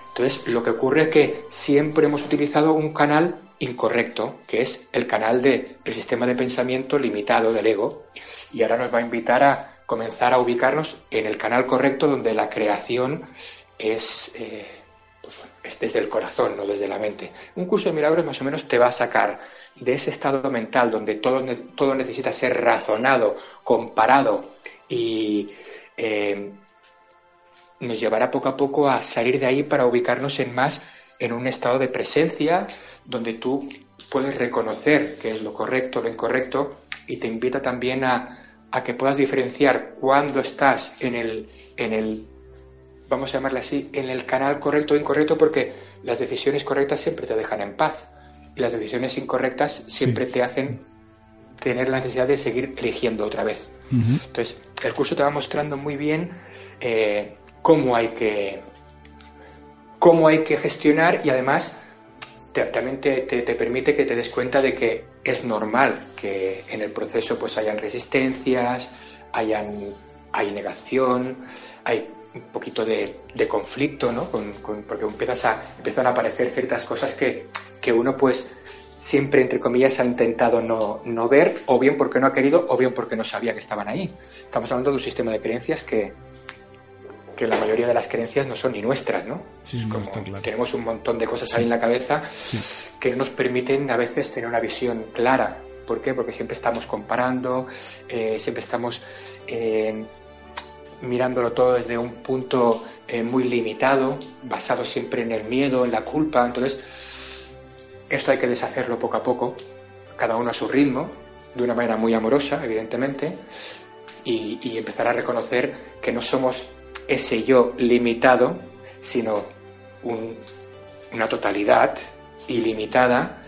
[SPEAKER 6] Entonces, lo que ocurre es que siempre hemos utilizado un canal incorrecto, que es el canal del sistema de pensamiento limitado del ego, y ahora nos va a invitar a comenzar a ubicarnos en el canal correcto donde la creación es, eh, pues, desde el corazón, no desde la mente. Un curso de milagros más o menos te va a sacar de ese estado mental donde todo, necesita ser razonado, comparado y eh, nos llevará poco a poco a salir de ahí para ubicarnos en más en un estado de presencia donde tú puedes reconocer qué es lo correcto, lo incorrecto y te invita también a, a que puedas diferenciar cuando estás en el, en el, vamos a llamarle así, en el canal correcto o incorrecto porque las decisiones correctas siempre te dejan en paz y las decisiones incorrectas siempre te hacen tener la necesidad de seguir eligiendo otra vez. Entonces, el curso te va mostrando muy bien eh, cómo hay que, cómo hay que gestionar y además también te, permite que te des cuenta de que es normal que en el proceso pues hayan resistencias, hayan, hay negación, hay un poquito de, conflicto, ¿no? porque empiezas a, empiezan a aparecer ciertas cosas que, que uno pues siempre, entre comillas, ha intentado no, no, ver, o bien porque no ha querido, o bien porque no sabía que estaban ahí. Estamos hablando de un sistema de creencias que, que la mayoría de las creencias no son ni nuestras, ¿no? Tenemos un montón de cosas ahí en la cabeza que no nos permiten a veces tener una visión clara. ¿Por qué? Porque siempre estamos comparando, eh, siempre estamos eh, mirándolo todo desde un punto eh, muy limitado, basado siempre en el miedo, en la culpa. Entonces, esto hay que deshacerlo poco a poco, cada uno a su ritmo, de una manera muy amorosa, evidentemente, y, y empezar a reconocer que no somos ese yo limitado, sino una totalidad ilimitada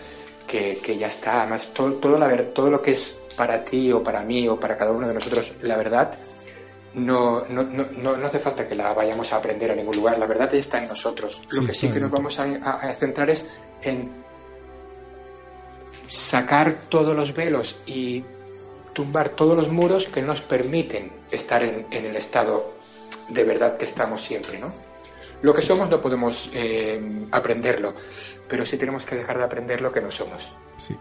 [SPEAKER 6] que, ya está. Además, todo, todo, la, todo lo que es para ti o para mí o para cada uno de nosotros la verdad, no, no, no, no hace falta que la vayamos a aprender a ningún lugar. La verdad ya está en nosotros. lo que sí que nos vamos a, centrar es en sacar todos los velos y tumbar todos los muros que nos permiten estar en, en el estado de verdad que estamos siempre, ¿no? Lo que somos no podemos eh, aprenderlo, pero sí tenemos que dejar de aprender lo que no somos.
[SPEAKER 2] Sí.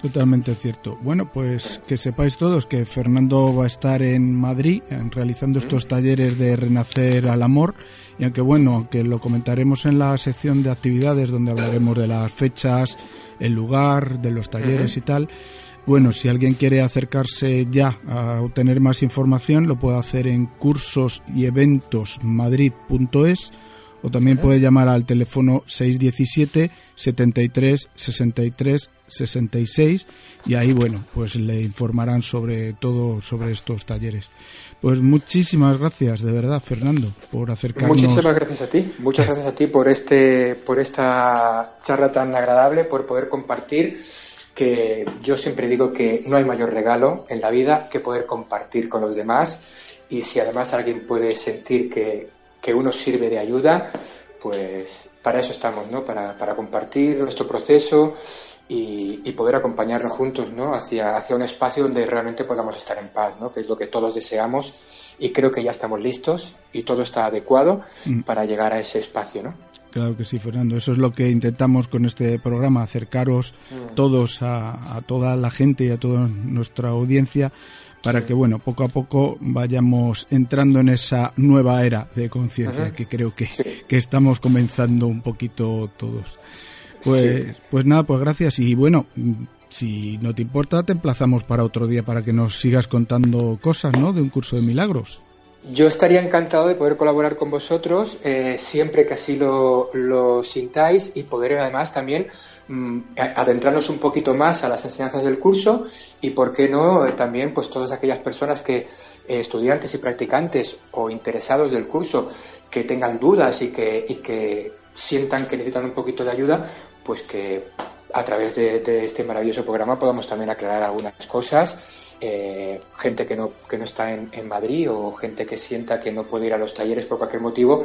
[SPEAKER 2] Totalmente cierto. Bueno, pues que sepáis todos que Fernando va a estar en Madrid realizando estos talleres de Renacer al Amor y aunque bueno, aunque lo comentaremos en la sección de actividades donde hablaremos de las fechas, el lugar, de los talleres y tal, bueno, si alguien quiere acercarse ya a obtener más información, lo puede hacer en cursos y eventos madrid.es o también puede llamar al teléfono 617 73 63 66 y ahí bueno pues le informarán sobre todo sobre estos talleres. Pues muchísimas gracias de verdad Fernando por acercarnos.
[SPEAKER 6] Muchísimas gracias a ti muchas gracias a ti por este por esta charla tan agradable por poder compartir que yo siempre digo que no hay mayor regalo en la vida que poder compartir con los demás y si además alguien puede sentir que, que uno sirve de ayuda, pues para eso estamos, ¿no? Para, para compartir nuestro proceso y, y, poder acompañarnos juntos, ¿no? Hacia, hacia un espacio donde realmente podamos estar en paz, ¿no? Que es lo que todos deseamos y creo que ya estamos listos y todo está adecuado mm. para llegar a ese espacio, ¿no?
[SPEAKER 2] Claro que sí, Fernando. Eso es lo que intentamos con este programa, acercaros mm. todos a, a, toda la gente y a toda nuestra audiencia para que, bueno, poco a poco vayamos entrando en esa nueva era de conciencia que creo que, que, estamos comenzando un poquito todos. Pues, pues nada, pues gracias y bueno, si no te importa, te emplazamos para otro día para que nos sigas contando cosas, ¿no? De un curso de milagros.
[SPEAKER 6] Yo estaría encantado de poder colaborar con vosotros eh, siempre que así lo, sintáis y poder además también Mm, adentrarnos un poquito más a las enseñanzas del curso y, por qué no, eh, también pues todas aquellas personas que, eh, estudiantes y practicantes o interesados del curso, que tengan dudas y que, y que sientan que necesitan un poquito de ayuda, pues que a través de, este maravilloso programa podamos también aclarar algunas cosas. Eh, gente que no, que no está en, en, Madrid o gente que sienta que no puede ir a los talleres por cualquier motivo,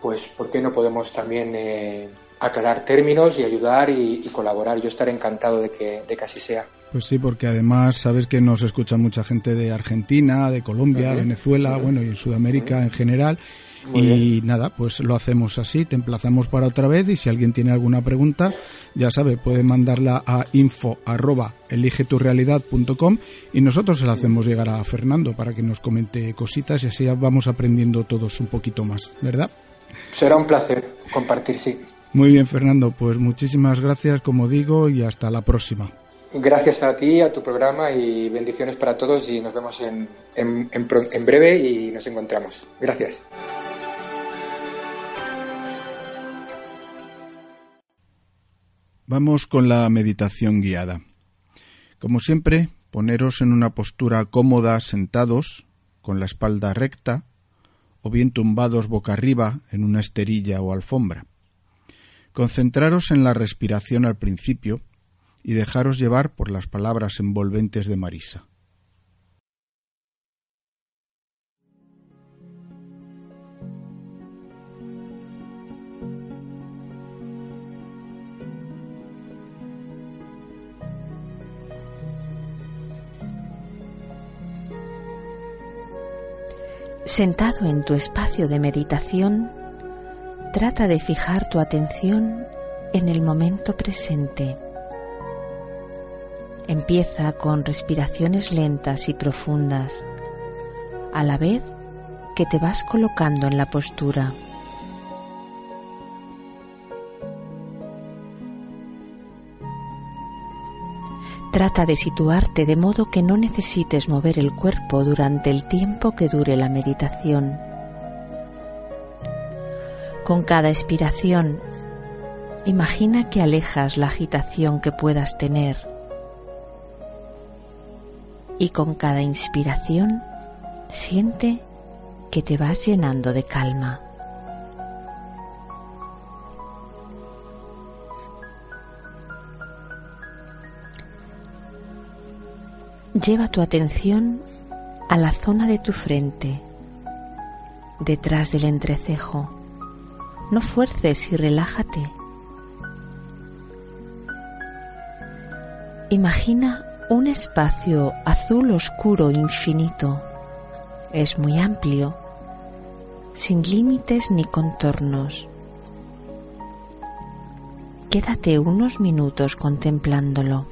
[SPEAKER 6] pues ¿por qué no podemos también eh, aclarar términos y ayudar y, y, colaborar? Yo estaré encantado de que, de que así sea.
[SPEAKER 2] Pues sí, porque además sabes que nos escucha mucha gente de Argentina, de Colombia, uh -huh. Venezuela, uh -huh. bueno, y en Sudamérica uh -huh. en general. Muy y bien. nada, pues lo hacemos así, te emplazamos para otra vez y si alguien tiene alguna pregunta, ya sabe, puede mandarla a info arroba eligeturrealidad.com y nosotros se la hacemos llegar a Fernando para que nos comente cositas y así vamos aprendiendo todos un poquito más, ¿verdad?
[SPEAKER 6] Será un placer compartir, sí.
[SPEAKER 2] Muy bien, Fernando, pues muchísimas gracias, como digo, y hasta la próxima.
[SPEAKER 6] Gracias a ti, a tu programa y bendiciones para todos y nos vemos en, en, en, en breve y nos encontramos. Gracias.
[SPEAKER 2] Vamos con la meditación guiada. Como siempre, poneros en una postura cómoda sentados, con la espalda recta, o bien tumbados boca arriba en una esterilla o alfombra. Concentraros en la respiración al principio y dejaros llevar por las palabras envolventes de Marisa.
[SPEAKER 3] Sentado en tu espacio de meditación, trata de fijar tu atención en el momento presente. Empieza con respiraciones lentas y profundas, a la vez que te vas colocando en la postura. Trata de situarte de modo que no necesites mover el cuerpo durante el tiempo que dure la meditación. Con cada expiración, imagina que alejas la agitación que puedas tener. Y con cada inspiración, siente que te vas llenando de calma. Lleva tu atención a la zona de tu frente, detrás del entrecejo. No fuerces y relájate. Imagina un espacio azul oscuro infinito. Es muy amplio, sin límites ni contornos. Quédate unos minutos contemplándolo.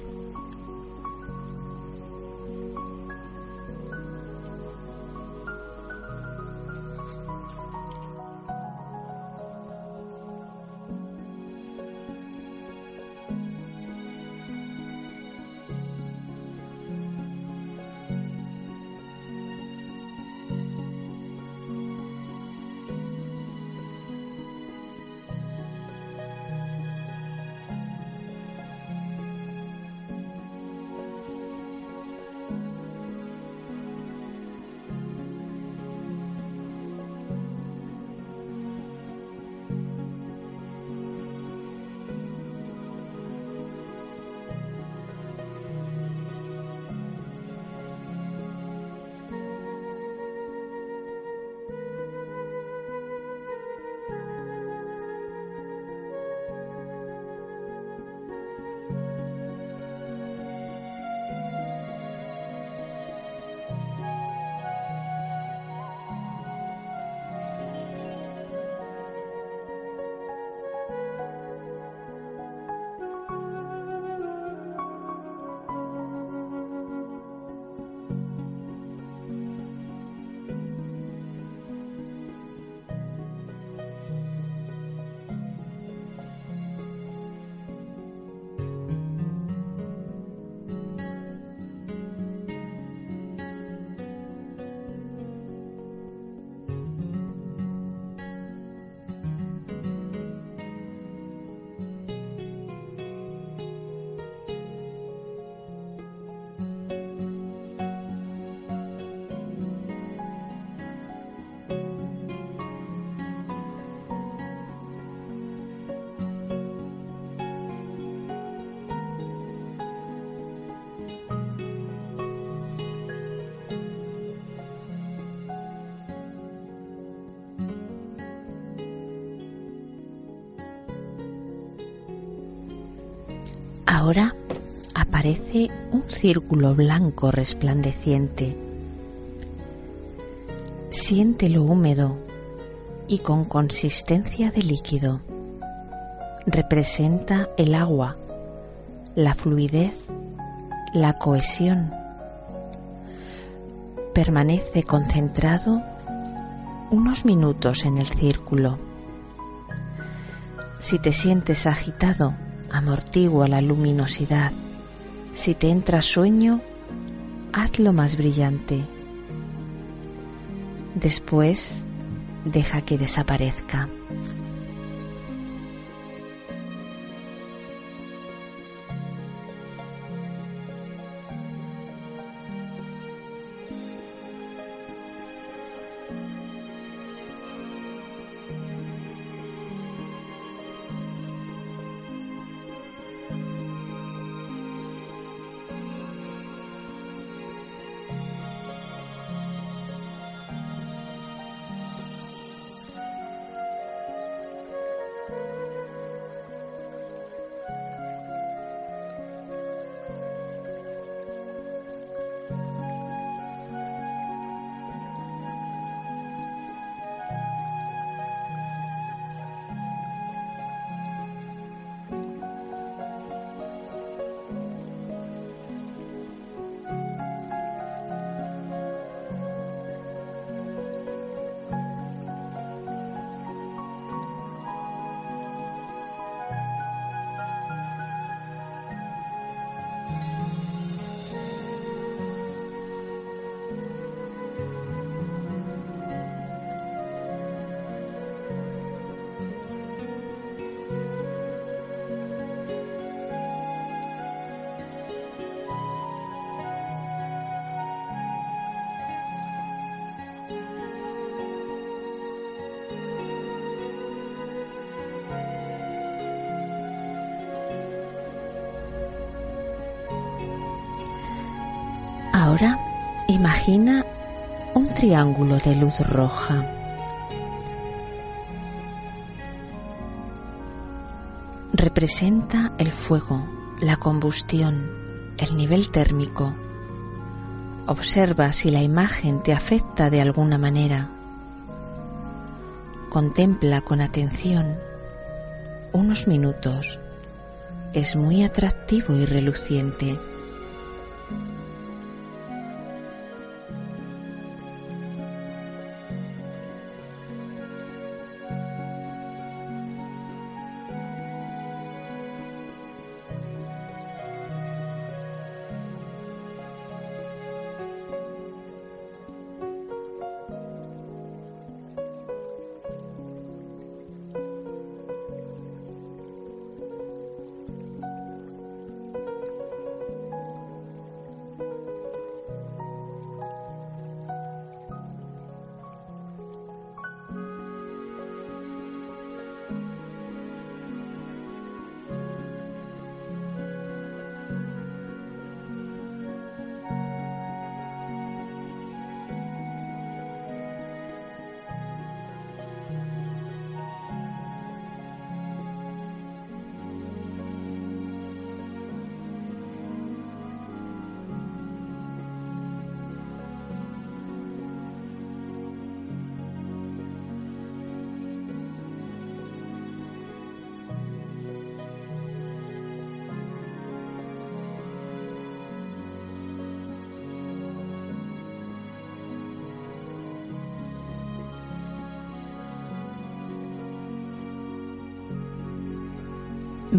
[SPEAKER 3] Ahora aparece un círculo blanco resplandeciente. Siéntelo húmedo y con consistencia de líquido. Representa el agua, la fluidez, la cohesión. Permanece concentrado unos minutos en el círculo. Si te sientes agitado, amortigua la luminosidad. Si te entra sueño, hazlo más brillante. Después, deja que desaparezca. Ahora imagina un triángulo de luz roja. Representa el fuego, la combustión, el nivel térmico. Observa si la imagen te afecta de alguna manera. Contempla con atención unos minutos. Es muy atractivo y reluciente.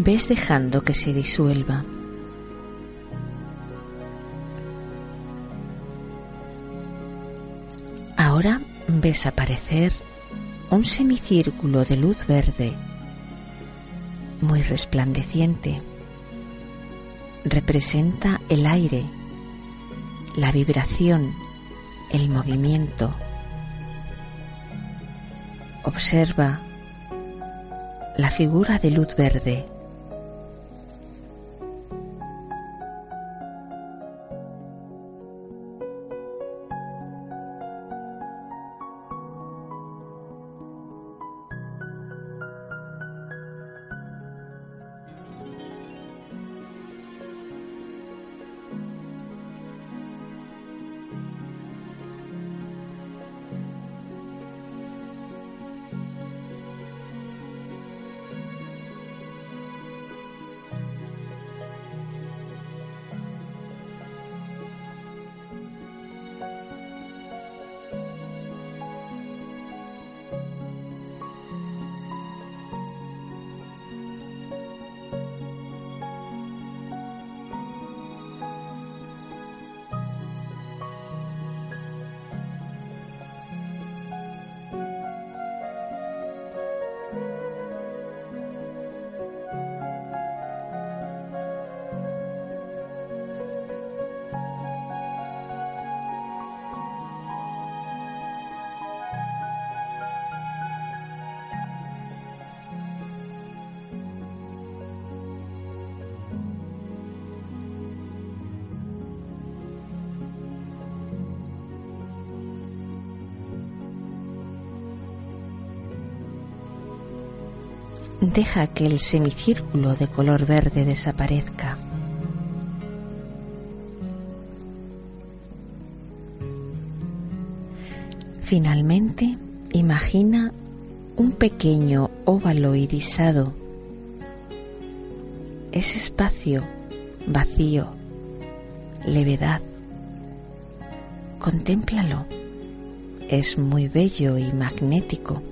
[SPEAKER 3] Ves dejando que se disuelva. Ahora ves aparecer un semicírculo de luz verde muy resplandeciente. Representa el aire, la vibración, el movimiento. Observa la figura de luz verde deja que el semicírculo de color verde desaparezca. Finalmente, imagina un pequeño óvalo irisado. Ese espacio vacío, levedad. Contémplalo. Es muy bello y magnético.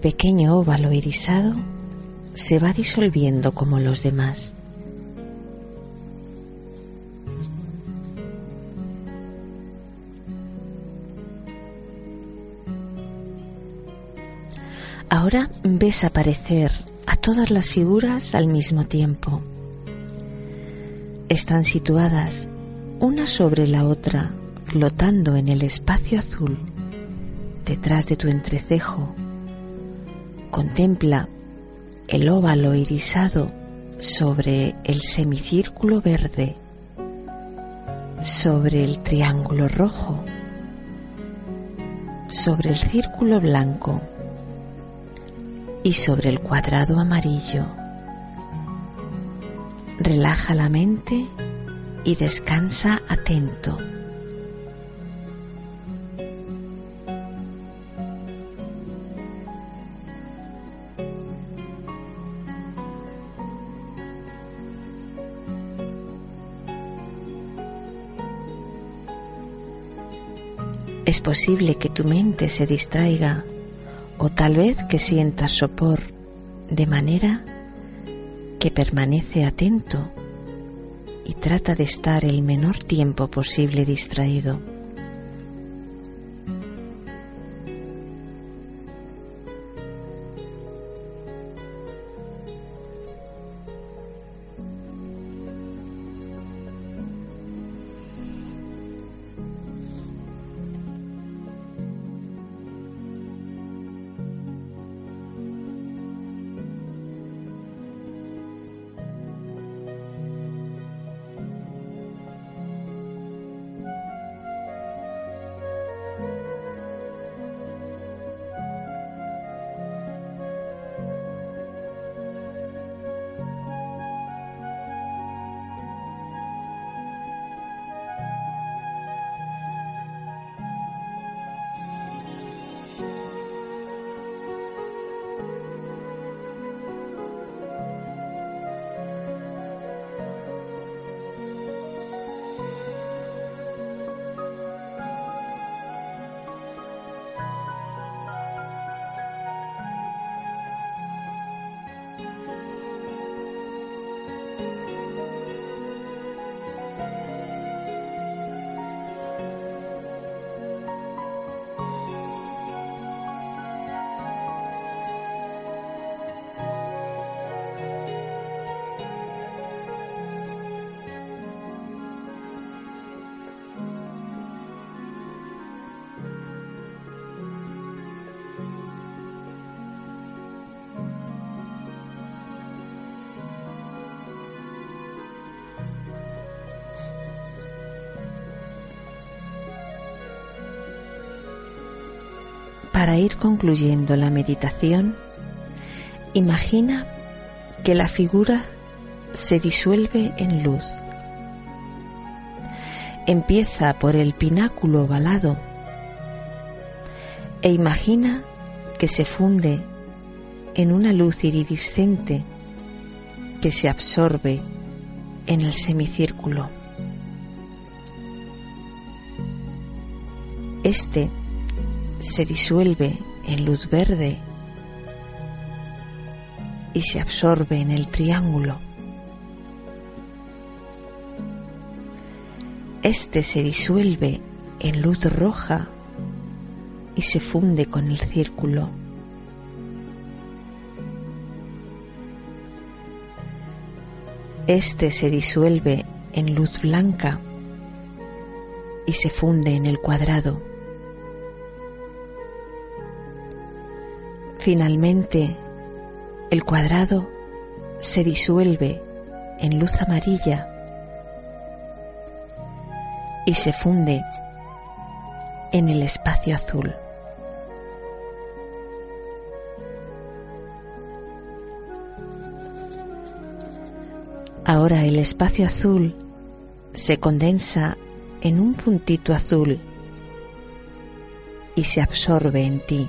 [SPEAKER 3] Pequeño óvalo irisado se va disolviendo como los demás. Ahora ves aparecer a todas las figuras al mismo tiempo. Están situadas una sobre la otra, flotando en el espacio azul, detrás de tu entrecejo Contempla el óvalo irisado sobre el semicírculo verde, sobre el triángulo rojo, sobre el círculo blanco y sobre el cuadrado amarillo. Relaja la mente y descansa atento. Es posible que tu mente se distraiga o tal vez que sientas sopor de manera que permanece atento y trata de estar el menor tiempo posible distraído.
[SPEAKER 7] Concluyendo la meditación, imagina que la figura se disuelve en luz. Empieza por el pináculo ovalado e imagina que se funde en una luz iridiscente que se absorbe en el semicírculo. Este se disuelve en luz verde y se absorbe en el triángulo. Este se disuelve en luz roja y se funde con el círculo. Este se disuelve en luz blanca y se funde en el cuadrado. Finalmente, el cuadrado se disuelve en luz amarilla y se funde en el espacio azul. Ahora el espacio azul se condensa en un puntito azul y se absorbe en ti.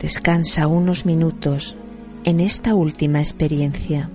[SPEAKER 7] Descansa unos minutos en esta última experiencia.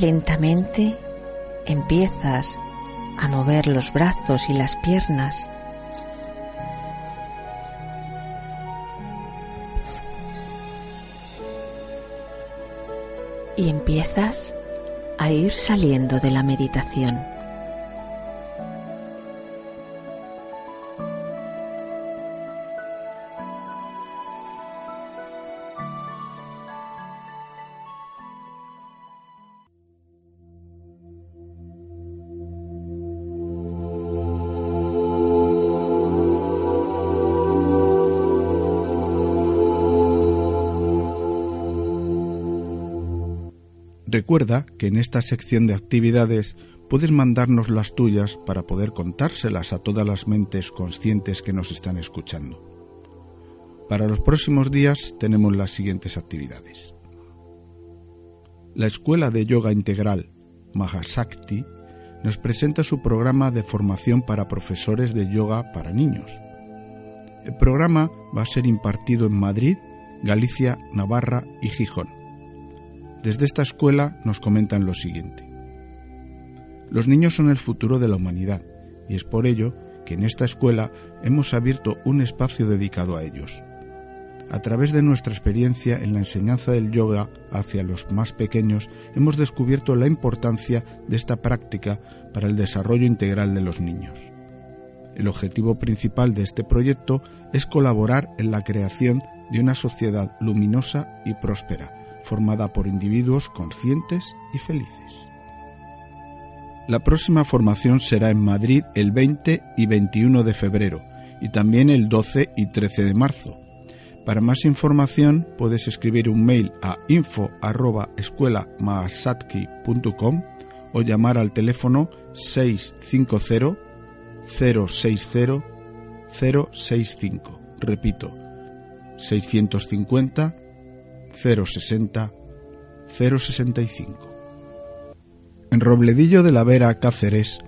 [SPEAKER 7] Lentamente empiezas a mover los brazos y las piernas. Y empiezas a ir saliendo de la meditación.
[SPEAKER 2] Recuerda que en esta sección de actividades puedes mandarnos las tuyas para poder contárselas a todas las mentes conscientes que nos están escuchando. Para los próximos días tenemos las siguientes actividades. La Escuela de Yoga Integral Mahasakti nos presenta su programa de formación para profesores de yoga para niños. El programa va a ser impartido en Madrid, Galicia, Navarra y Gijón. Desde esta escuela nos comentan lo siguiente. Los niños son el futuro de la humanidad y es por ello que en esta escuela hemos abierto un espacio dedicado a ellos. A través de nuestra experiencia en la enseñanza del yoga hacia los más pequeños, hemos descubierto la importancia de esta práctica para el desarrollo integral de los niños. El objetivo principal de este proyecto es colaborar en la creación de una sociedad luminosa y próspera, formada por individuos conscientes y felices. La próxima formación será en Madrid el 20 y 21 de febrero y también el 12 y 13 de marzo. Para más información puedes escribir un mail a info@escuelamaasatki.com o llamar al teléfono 650 060 065. Repito, 650 060 065. En Robledillo de la Vera, Cáceres,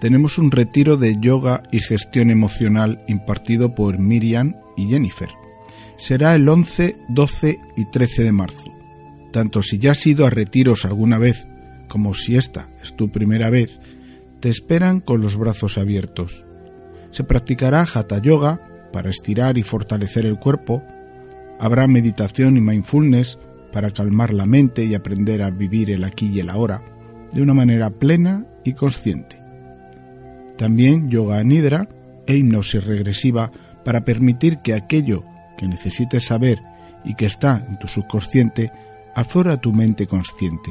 [SPEAKER 2] tenemos un retiro de yoga y gestión emocional impartido por Miriam y Jennifer será el 11, 12 y 13 de marzo. Tanto si ya has ido a retiros alguna vez como si esta es tu primera vez, te esperan con los brazos abiertos. Se practicará hatha yoga para estirar y fortalecer el cuerpo, habrá meditación y mindfulness para calmar la mente y aprender a vivir el aquí y el ahora de una manera plena y consciente. También yoga nidra e hipnosis regresiva para permitir que aquello que necesites saber y que está en tu subconsciente, aflora tu mente consciente.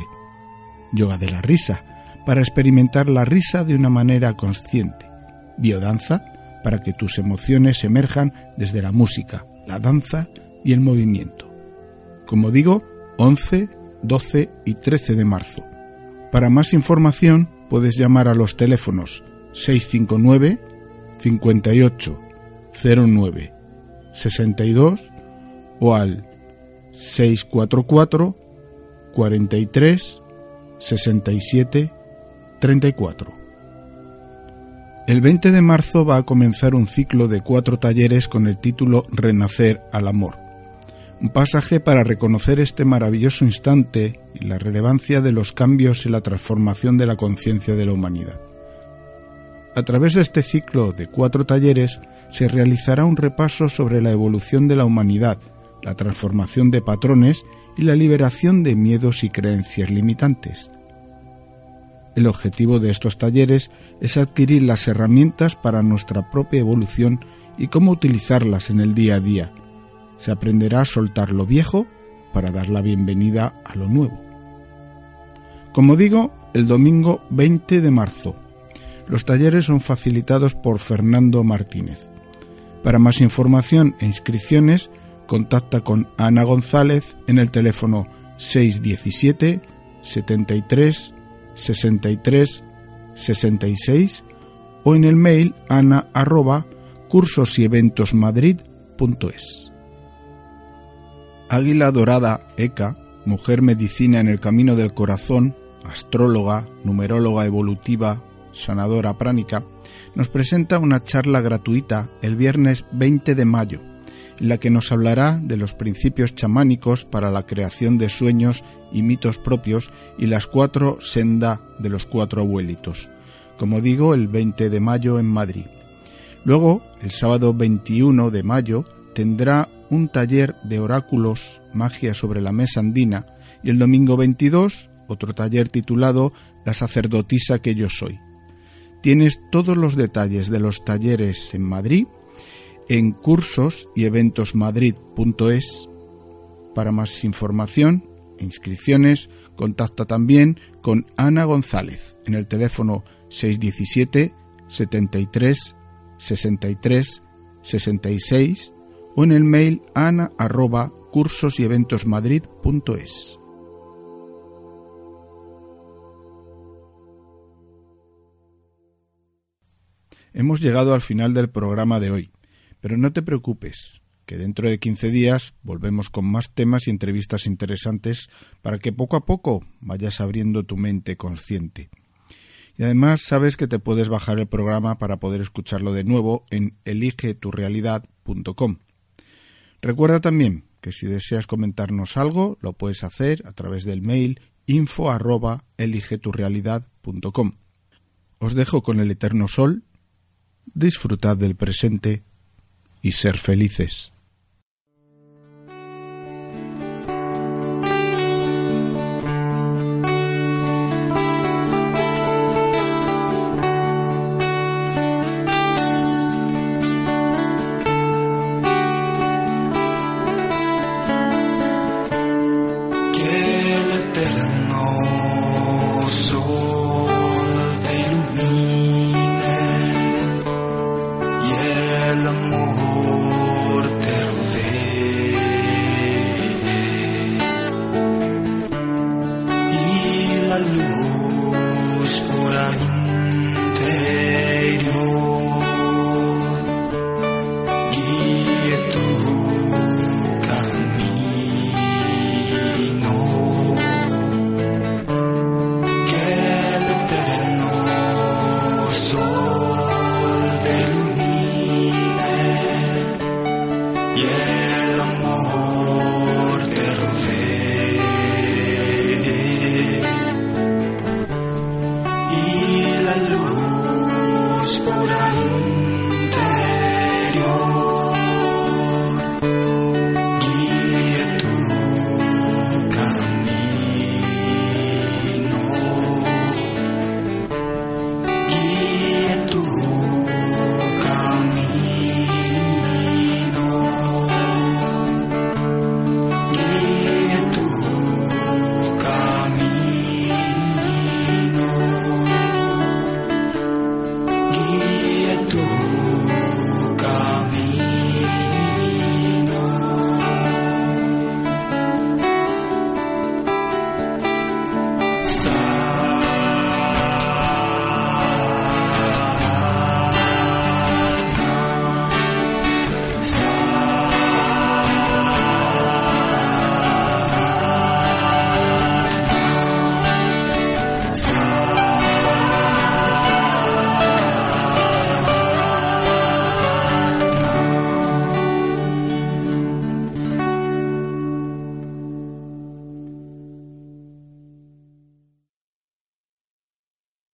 [SPEAKER 2] Yoga de la risa, para experimentar la risa de una manera consciente. Biodanza, para que tus emociones emerjan desde la música, la danza y el movimiento. Como digo, 11, 12 y 13 de marzo. Para más información puedes llamar a los teléfonos 659 58 09 62 o al 644 43 67 34. El 20 de marzo va a comenzar un ciclo de cuatro talleres con el título Renacer al Amor. Un pasaje para reconocer este maravilloso instante y la relevancia de los cambios y la transformación de la conciencia de la humanidad. A través de este ciclo de cuatro talleres se realizará un repaso sobre la evolución de la humanidad, la transformación de patrones y la liberación de miedos y creencias limitantes. El objetivo de estos talleres es adquirir las herramientas para nuestra propia evolución y cómo utilizarlas en el día a día. Se aprenderá a soltar lo viejo para dar la bienvenida a lo nuevo. Como digo, el domingo 20 de marzo. Los talleres son facilitados por Fernando Martínez. Para más información e inscripciones, contacta con Ana González en el teléfono 617 73 63 66 o en el mail ana cursos y eventos Águila Dorada Eka, mujer medicina en el camino del corazón, astróloga, numeróloga evolutiva, sanadora pránica, nos presenta una charla gratuita el viernes 20 de mayo, en la que nos hablará de los principios chamánicos para la creación de sueños y mitos propios y las cuatro senda de los cuatro abuelitos. Como digo, el 20 de mayo en Madrid. Luego, el sábado 21 de mayo, tendrá un taller de oráculos, magia sobre la mesa andina, y el domingo 22, otro taller titulado La sacerdotisa que yo soy. Tienes todos los detalles de los talleres en Madrid en cursos y eventos madrid.es. Para más información e inscripciones, contacta también con Ana González en el teléfono 617 73 63 66 o en el mail ana. Hemos llegado al final del programa de hoy, pero no te preocupes, que dentro de 15 días volvemos con más temas y entrevistas interesantes para que poco a poco vayas abriendo tu mente consciente. Y además sabes que te puedes bajar el programa para poder escucharlo de nuevo en eligeturrealidad.com. Recuerda también que si deseas comentarnos algo, lo puedes hacer a través del mail info arroba. Os dejo con el eterno sol Disfrutad del presente y ser felices.